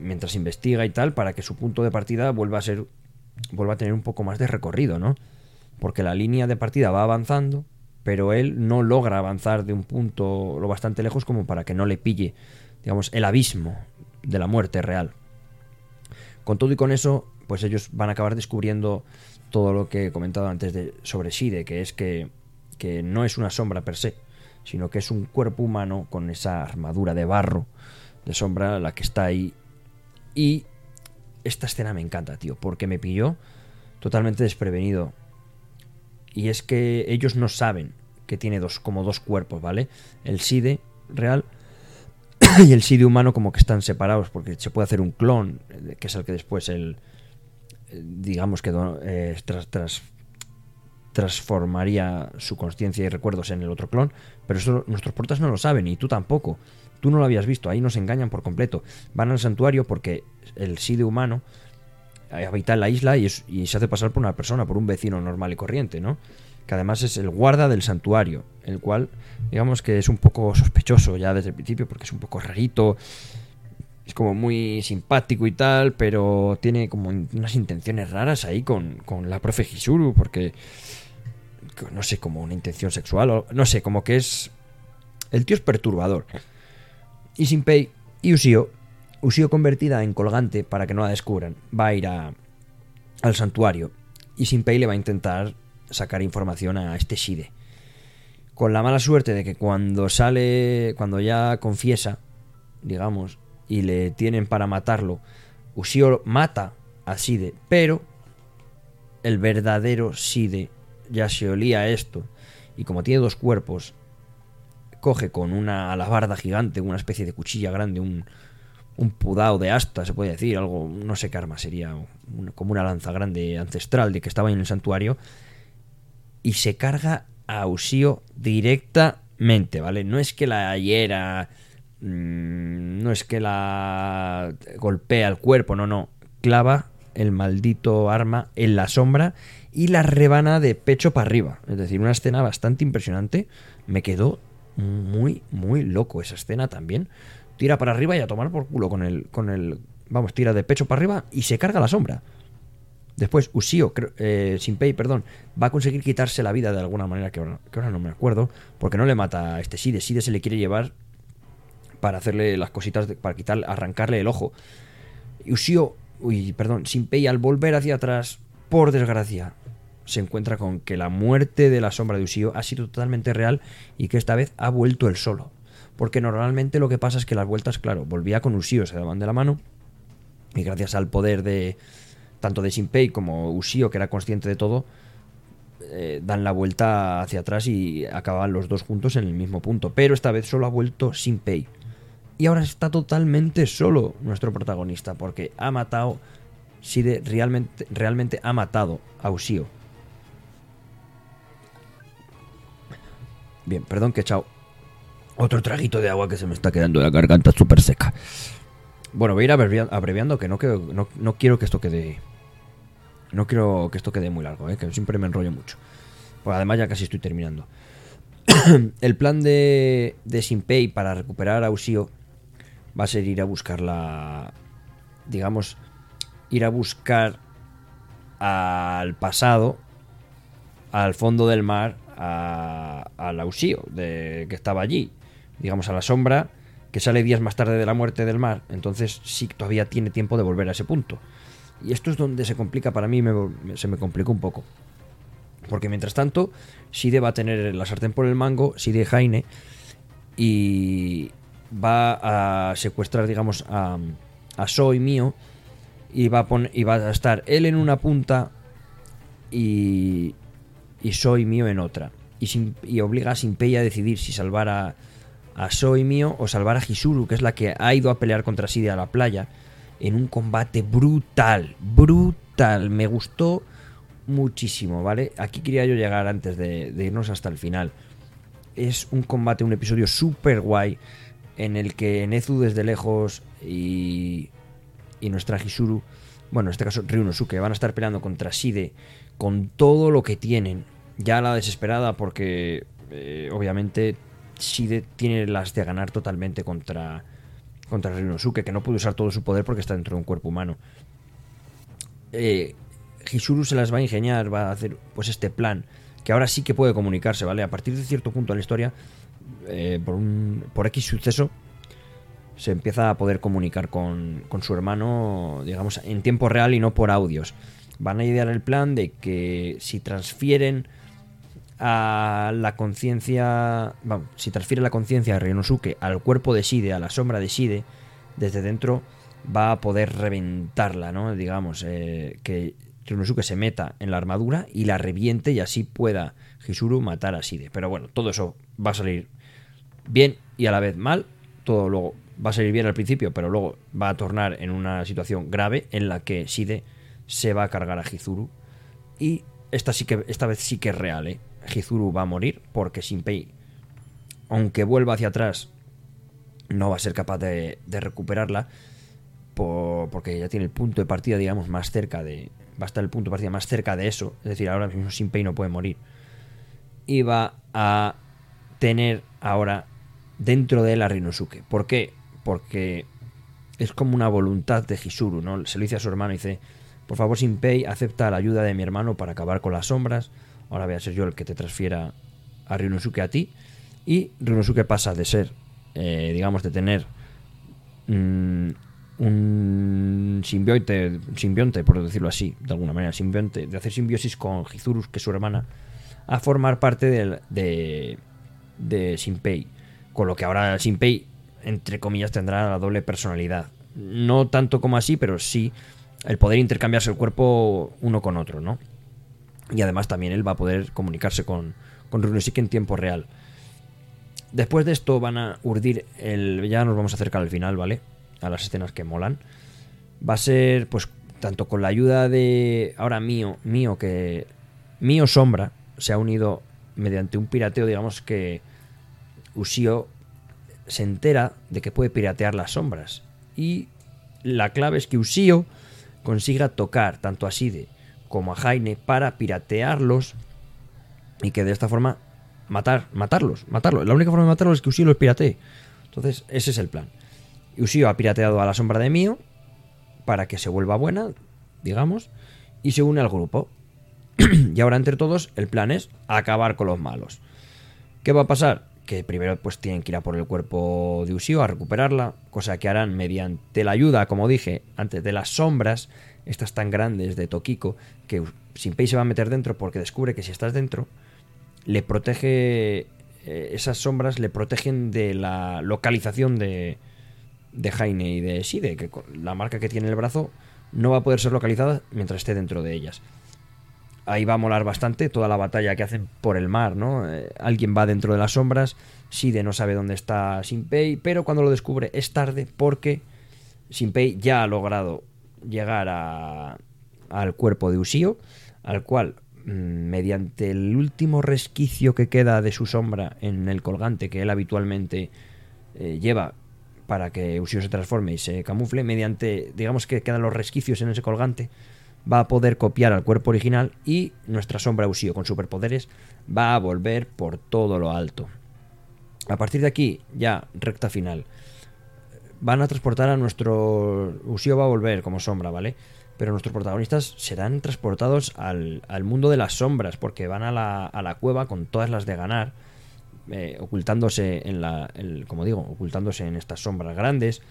C: mientras investiga y tal, para que su punto de partida vuelva a ser, vuelva a tener un poco más de recorrido, ¿no? Porque la línea de partida va avanzando, pero él no logra avanzar de un punto lo bastante lejos como para que no le pille, digamos, el abismo de la muerte real. Con todo y con eso, pues ellos van a acabar descubriendo todo lo que he comentado antes de, sobre Shide, que es que, que no es una sombra per se, sino que es un cuerpo humano con esa armadura de barro de sombra la que está ahí. Y esta escena me encanta, tío, porque me pilló totalmente desprevenido. Y es que ellos no saben que tiene dos, como dos cuerpos, ¿vale? El Side real y el Side humano como que están separados porque se puede hacer un clon, eh, que es el que después el, digamos que eh, tras- tras- transformaría su conciencia y recuerdos en el otro clon, pero eso nuestros portas no lo saben y tú tampoco. Tú no lo habías visto, ahí nos engañan por completo. Van al santuario porque el Side humano habita en la isla y, y se hace pasar por una persona, por un vecino normal y corriente, ¿no? Que además es el guarda del santuario, el cual, digamos que es un poco sospechoso ya desde el principio porque es un poco rarito, es como muy simpático y tal, pero tiene como unas intenciones raras ahí con, con la profe Hisuru, porque que no sé, como una intención sexual, no sé, como que es... El tío es perturbador. Y Shinpei y Usio, Usio convertida en colgante para que no la descubran, va a ir a, al santuario y Shinpei le va a intentar sacar información a este Shide. Con la mala suerte de que cuando sale, cuando ya confiesa, digamos, y le tienen para matarlo, Usio mata a Shide, pero el verdadero Shide ya se olía esto y como tiene dos cuerpos, coge con una alabarda gigante, una especie de cuchilla grande, un, un pudao de asta, se puede decir, algo, no sé qué arma sería, como una lanza grande ancestral de que estaba en el santuario, y se carga a Usio directamente, ¿vale? No es que la hiera, no es que la golpea el cuerpo, no, no, clava el maldito arma en la sombra y la rebana de pecho para arriba. Es decir, una escena bastante impresionante. Me quedó muy, muy loco esa escena también. Tira para arriba y a tomar por culo con el, con el, vamos, tira de pecho para arriba y se carga la sombra. Después, Usio, eh, Shinpei, perdón, va a conseguir quitarse la vida de alguna manera que ahora, que ahora no me acuerdo, porque no le mata a este Side. Side se le quiere llevar para hacerle las cositas, para quitar, arrancarle el ojo. Y Usio, uy, perdón, Shinpei al volver hacia atrás, por desgracia, se encuentra con que la muerte de la sombra de Usio ha sido totalmente real y que esta vez ha vuelto él solo. Porque normalmente lo que pasa es que las vueltas, claro, volvía con Usio, se daban de la mano, y gracias al poder de tanto de Shinpei como Usio, que era consciente de todo, eh, dan la vuelta hacia atrás y acaban los dos juntos en el mismo punto. Pero esta vez solo ha vuelto Shinpei. Y ahora está totalmente solo nuestro protagonista, porque ha matado, Shide realmente, realmente ha matado a Usio. Bien, perdón que he otro traguito de agua que se me está quedando la garganta súper seca. Bueno, voy a ir abrevia- abreviando, que no, quiero- que esto quede... No quiero que esto quede muy largo, ¿eh? que siempre me enrollo mucho. Pues además ya casi estoy terminando. El plan de, de Shinpei para recuperar a Usio va a ser ir a buscar la... Digamos, ir a buscar al pasado, al fondo del mar, a, al Usio, de, que estaba allí. Digamos, a la sombra, que sale días más tarde de la muerte del mar. Entonces sí todavía tiene tiempo de volver a ese punto. Y esto es donde se complica para mí, me- se me complicó un poco. Porque mientras tanto, Side va a tener la sartén por el mango, Side Jaine, y va a secuestrar, digamos, a, a Soy mío, y va, a pon- y va a estar él en una punta y, y Soy mío en otra. Y, obliga a Shinpei a decidir si salvar a, a Soy mío o salvar a Hisuru, que es la que ha ido a pelear contra Side a la playa, en un combate brutal, brutal. Me gustó muchísimo, ¿vale? Aquí quería yo llegar antes de, de irnos hasta el final. Es un combate, un episodio súper guay en el que Nezu desde lejos y, y nuestra Hisuru, bueno, en este caso Ryunosuke, van a estar peleando contra Shide con todo lo que tienen. Ya la desesperada porque eh, obviamente Shide tiene las de ganar totalmente contra, contra Rinosuke, que no puede usar todo su poder porque está dentro de un cuerpo humano. Eh, Hisuru se las va a ingeniar, va a hacer pues este plan, que ahora sí que puede comunicarse, ¿vale? A partir de cierto punto de la historia, eh, por, un, por X suceso, se empieza a poder comunicar con, con su hermano, digamos, en tiempo real y no por audios. Van a idear el plan de que si transfieren a la conciencia, vamos, si transfiere la conciencia de Ryonosuke al cuerpo de Shide, a la sombra de Shide, desde dentro va a poder reventarla, ¿no? Digamos, eh, que Ryonosuke se meta en la armadura y la reviente y así pueda Hisuru matar a Shide. Pero bueno, todo eso va a salir bien y a la vez mal. Todo luego va a salir bien al principio, pero luego va a tornar en una situación grave en la que Shide se va a cargar a Hizuru. Y esta, sí que, esta vez sí que es real, ¿eh? Hizuru va a morir porque Shinpei, aunque vuelva hacia atrás, no va a ser capaz de, recuperarla por- porque ya tiene el punto de partida, digamos, más cerca de... Va a estar el punto de partida más cerca de eso. Es decir, ahora mismo Shinpei no puede morir. Y va a tener ahora dentro de él a Rinosuke. ¿Por qué? Porque es como una voluntad de Hisuru, ¿no? Se lo dice a su hermano y dice, por favor Shinpei, acepta la ayuda de mi hermano para acabar con las sombras. Ahora voy a ser yo el que te transfiera a Rinosuke a ti. Y Rinosuke pasa de ser, eh, digamos, de tener mm, un simbionte, simbionte, por decirlo así, de alguna manera, simbionte, de hacer simbiosis con Hizuru, que es su hermana, a formar parte del- de, de Shinpei. Con lo que ahora Shinpei, entre comillas, tendrá la doble personalidad. No tanto como así, pero sí el poder intercambiarse el cuerpo uno con otro, ¿no? Y además también él va a poder comunicarse con, con Runosuke en tiempo real. Después de esto van a urdir el... Ya nos vamos a acercar al final, ¿vale? A las escenas que molan. Va a ser, pues, tanto con la ayuda de... Ahora mío, mío, que... Mío Sombra se ha unido mediante un pirateo, digamos que... Ushio se entera de que puede piratear las sombras. Y la clave es que Ushio consiga tocar tanto a Side como a Jaime para piratearlos y que de esta forma matar, matarlos, matarlos. La única forma de matarlos es que Ushio los piratee. Entonces, ese es el plan. Ushio ha pirateado a la sombra de Mio para que se vuelva buena, digamos, y se une al grupo. y ahora entre todos el plan es acabar con los malos. ¿Qué va a pasar? Que primero pues tienen que ir a por el cuerpo de Ushio a recuperarla, cosa que harán mediante la ayuda, como dije, antes de las sombras, estas tan grandes de Tokiko, que Shinpei se va a meter dentro porque descubre que si estás dentro, le protege, eh, esas sombras le protegen de la localización de, de Jaime y de Shide, que con la marca que tiene en el brazo no va a poder ser localizada mientras esté dentro de ellas. Ahí va a molar bastante toda la batalla que hacen por el mar, ¿no? Eh, alguien va dentro de las sombras, Shide no sabe dónde está Shinpei, pero cuando lo descubre es tarde porque Shinpei ya ha logrado llegar a- al cuerpo de Ushio, al cual mm, mediante el último resquicio que queda de su sombra en el colgante que él habitualmente eh, lleva para que Ushio se transforme y se camufle, mediante, digamos que quedan los resquicios en ese colgante, va a poder copiar al cuerpo original y nuestra sombra Ushio con superpoderes va a volver por todo lo alto. A partir de aquí, ya recta final, van a transportar a nuestro... Ushio va a volver como sombra, ¿vale? Pero nuestros protagonistas serán transportados al, al mundo de las sombras, porque van a la, a la cueva con todas las de ganar, eh, ocultándose en la... el- como digo, ocultándose en estas sombras grandes.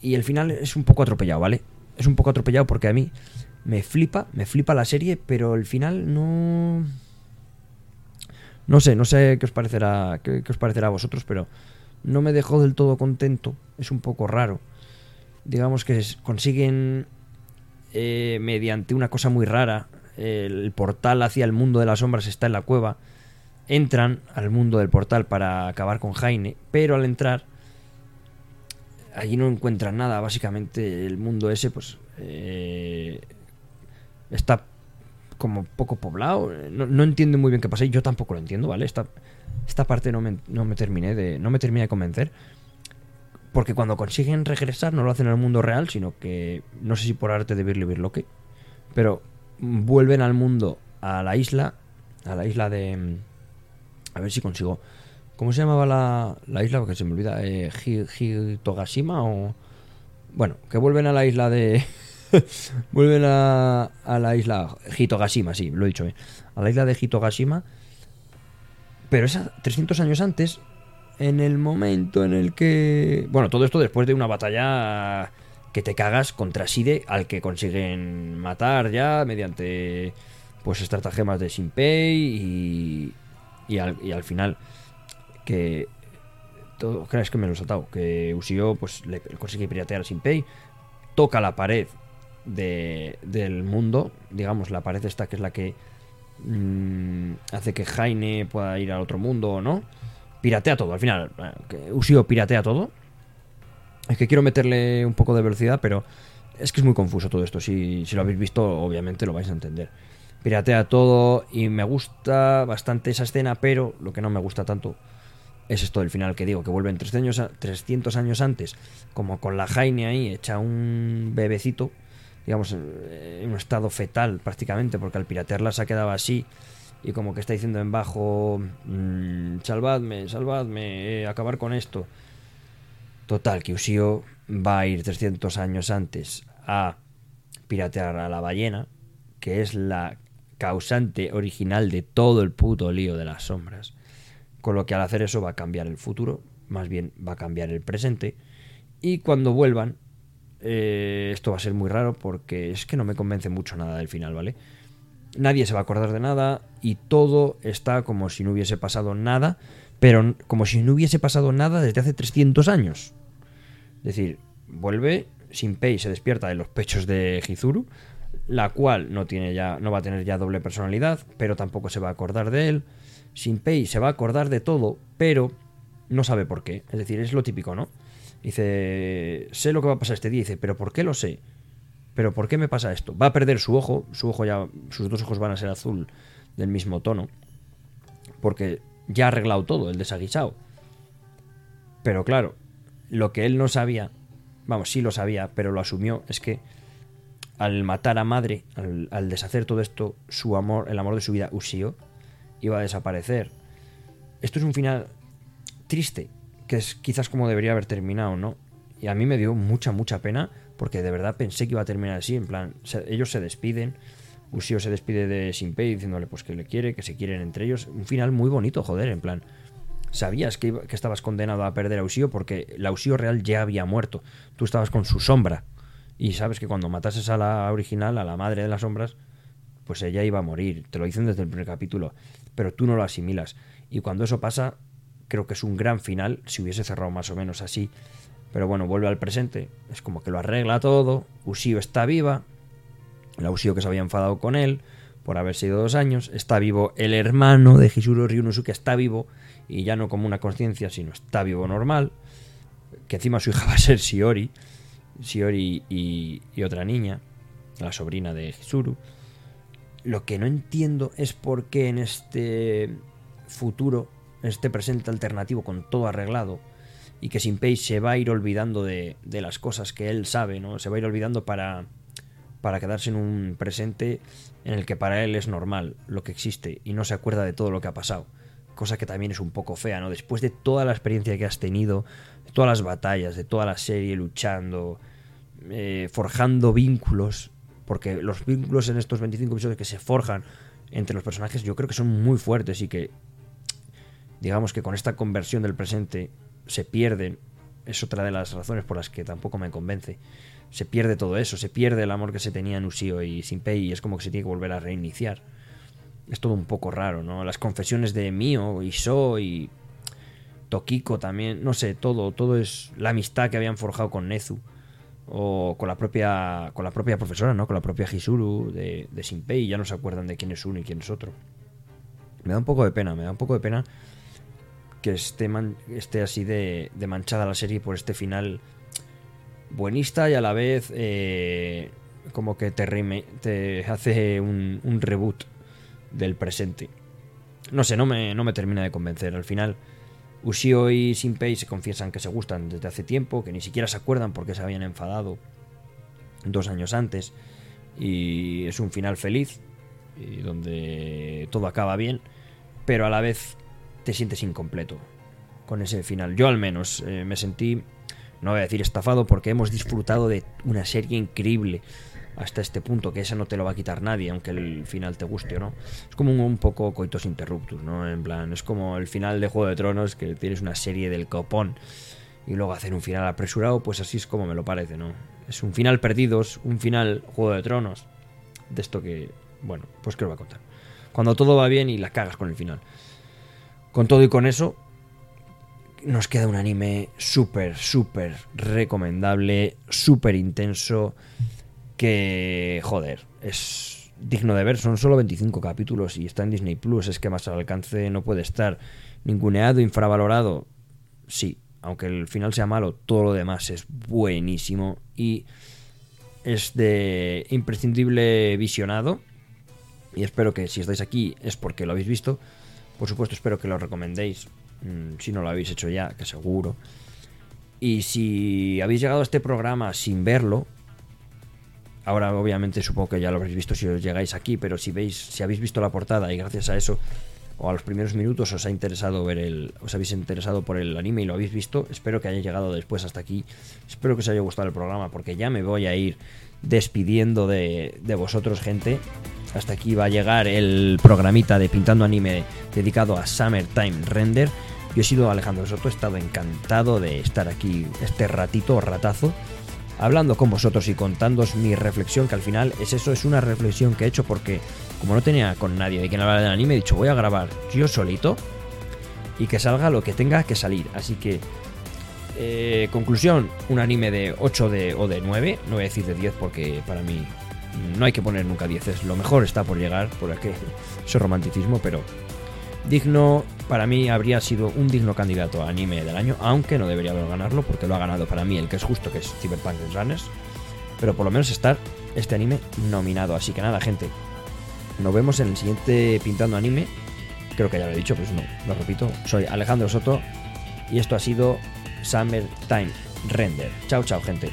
C: Y el final es un poco atropellado, ¿vale? Es un poco atropellado porque a mí me flipa, me flipa la serie, pero el final no... No sé, no sé qué os parecerá, qué, os parecerá a vosotros, pero no me dejó del todo contento. Es un poco raro. Digamos que consiguen eh, mediante una cosa muy rara. El portal hacia el mundo de las sombras está en la cueva. Entran al mundo del portal para acabar con Jaime, pero al entrar allí no encuentran nada. Básicamente el mundo ese, pues, eh, está como poco poblado. No, no entiendo muy bien qué pasa y yo tampoco lo entiendo, ¿vale? Esta, esta parte no me, no me terminé de. no me terminé de convencer. Porque cuando consiguen regresar no lo hacen al mundo real, sino que no sé si por arte de Birli Birloque, pero vuelven al mundo, a la isla, a la isla de A ver si consigo. ¿Cómo se llamaba la, la isla? Porque se me olvida. Eh, Hi- Hitogashima o. Bueno, que vuelven a la isla de. vuelven a, la isla Hitogashima, sí, lo he dicho bien. A la isla de Hitogashima. Pero es a 300 años antes. En el momento en el que. Bueno, todo esto después de una batalla que te cagas contra Side, al que consiguen matar ya mediante pues estratagemas de Shinpei y, y, al, final que todo, crees que me lo he saltado, que Ushio pues le consigue piratear a Shinpei, toca la pared de, del mundo, digamos la pared esta que es la que mm, hace que Jaime pueda ir al otro mundo o no, piratea todo, al final eh, que Ushio piratea todo. Es que quiero meterle un poco de velocidad, pero es que es muy confuso todo esto. Si, lo habéis visto, obviamente lo vais a entender. Piratea todo y me gusta bastante esa escena, pero lo que no me gusta tanto es esto del final que digo, que vuelven 300 años, a- 300 años antes, como con la Jaime ahí, hecha un bebecito, digamos, en un estado fetal prácticamente, porque al piratearla se ha quedado así, y como que está diciendo en bajo, mm, salvadme, salvadme, eh, acabar con esto. Total, que Ushio va a ir 300 años antes a piratear a la ballena, que es la causante original de todo el puto lío de las sombras. Con lo que al hacer eso va a cambiar el futuro, más bien va a cambiar el presente. Y cuando vuelvan, eh, esto va a ser muy raro porque es que no me convence mucho nada del final, ¿vale? Nadie se va a acordar de nada y todo está como si no hubiese pasado nada, pero como si no hubiese pasado nada desde hace 300 años. Es decir, vuelve, Shinpei se despierta en los pechos de Hizuru, la cual no, tiene ya, no va a tener ya doble personalidad, pero tampoco se va a acordar de él. Shinpei se va a acordar de todo, pero no sabe por qué. Es decir, es lo típico, ¿no? Dice, sé lo que va a pasar este día. Dice, pero ¿por qué lo sé? ¿Pero por qué me pasa esto? Va a perder su ojo, su ojo ya, sus dos ojos van a ser azul del mismo tono, porque ya ha arreglado todo, el desaguisado. Pero claro, lo que él no sabía, vamos, sí lo sabía, pero lo asumió, es que al matar a madre, al, deshacer todo esto, su amor, el amor de su vida, Ushio, iba a desaparecer. Esto es un final triste, que es quizás como debería haber terminado, ¿no? Y a mí me dio mucha, mucha pena, porque de verdad pensé que iba a terminar así, en plan, ellos se despiden, Ushio se despide de Shinpei diciéndole pues que le quiere, que se quieren entre ellos, un final muy bonito, joder, en plan, sabías que, que estabas condenado a perder a Ushio porque la Ushio real ya había muerto, tú estabas con su sombra, y sabes que cuando matases a la original, a la madre de las sombras, pues ella iba a morir. Te lo dicen desde el primer capítulo. Pero tú no lo asimilas. Y cuando eso pasa, creo que es un gran final. Si hubiese cerrado más o menos así. Pero bueno, vuelve al presente. Es como que lo arregla todo. Ushio está viva. La Ushio que se había enfadado con él por haber sido dos años. Está vivo el hermano de Hisuro Ryunosuke. Está vivo. Y ya no como una conciencia, sino está vivo normal. Que encima su hija va a ser Shiori. Shiori y, y otra niña. La sobrina de Hisuru. Lo que no entiendo es por qué en este futuro, este presente alternativo con todo arreglado, y que Shinpei se va a ir olvidando de, de las cosas que él sabe, ¿no? Se va a ir olvidando para, para quedarse en un presente en el que para él es normal lo que existe y no se acuerda de todo lo que ha pasado. Cosa que también es un poco fea, ¿no? Después de toda la experiencia que has tenido, de todas las batallas, de toda la serie luchando, eh, forjando vínculos, porque los vínculos en estos 25 episodios que se forjan entre los personajes yo creo que son muy fuertes y que digamos que con esta conversión del presente se pierden es otra de las razones por las que tampoco me convence se pierde todo eso se pierde el amor que se tenía en Ushio y Shinpei y es como que se tiene que volver a reiniciar es todo un poco raro no las confesiones de Mio y So y Tokiko también no sé todo todo es la amistad que habían forjado con Nezu o con la propia con la propia profesora, ¿no? Con la propia Hisuru de, de Shinpei, ya no se acuerdan de quién es uno y quién es otro. Me da un poco de pena, me da un poco de pena que esté, man- esté así de, de manchada la serie por este final buenista y a la vez eh, como que te, reme- te hace un, reboot del presente. No sé, no me, no me termina de convencer. Al final, Ushio y Shinpei se confiesan que se gustan desde hace tiempo, que ni siquiera se acuerdan porque se habían enfadado dos años antes. Y es un final feliz, y donde todo acaba bien, pero a la vez te sientes incompleto con ese final. Yo al menos eh, me sentí, no voy a decir estafado, porque hemos disfrutado de una serie increíble hasta este punto, que esa no te lo va a quitar nadie, aunque el final te guste o no. Es como un, poco coitos interruptus, ¿no? En plan, es como el final de Juego de Tronos, que tienes una serie del copón y luego hacer un final apresurado, pues así es como me lo parece, ¿no? Es un final perdidos, un final Juego de Tronos, de esto que, bueno, pues que lo voy a contar. Cuando todo va bien y la cagas con el final. Con todo y con eso, nos queda un anime súper, súper recomendable, súper intenso, que, joder, es digno de ver. Son solo 25 capítulos y está en Disney Plus. Es que más al alcance no puede estar ninguneado, infravalorado. Sí, aunque el final sea malo, todo lo demás es buenísimo y es de imprescindible visionado. Y espero que si estáis aquí es porque lo habéis visto. Por supuesto, espero que lo recomendéis. mm, Si no lo habéis hecho ya, que seguro. Y si habéis llegado a este programa sin verlo, ahora obviamente supongo que ya lo habréis visto si os llegáis aquí, pero si veis, si habéis visto la portada y gracias a eso o a los primeros minutos os ha interesado ver el, os habéis interesado por el anime y lo habéis visto, espero que haya llegado después hasta aquí. Espero que os haya gustado el programa porque ya me voy a ir despidiendo de, de vosotros, gente. Hasta aquí va a llegar el programita de Pintando Anime dedicado a Summertime Render. Yo he sido Alejandro Soto, he estado encantado de estar aquí este ratito, ratazo, hablando con vosotros y contándoos mi reflexión, que al final es eso, es una reflexión que he hecho porque como no tenía con nadie de quien hablar del anime, he dicho voy a grabar yo solito y que salga lo que tenga que salir. Así que, eh, conclusión, un anime de 8 de, o de 9, no voy a decir de 10 porque para mí no hay que poner nunca 10, es lo mejor está por llegar, por aquí, eso es romanticismo, pero digno, para mí habría sido un digno candidato a anime del año, aunque no debería haber ganarlo porque lo ha ganado para mí el que es justo, que es Cyberpunk Runners, pero por lo menos estar este anime nominado. Así que nada, gente, nos vemos en el siguiente Pintando Anime. Creo que ya lo he dicho, pues no, lo repito. Soy Alejandro Soto y esto ha sido Summer Time Render. Chao, chao, gente.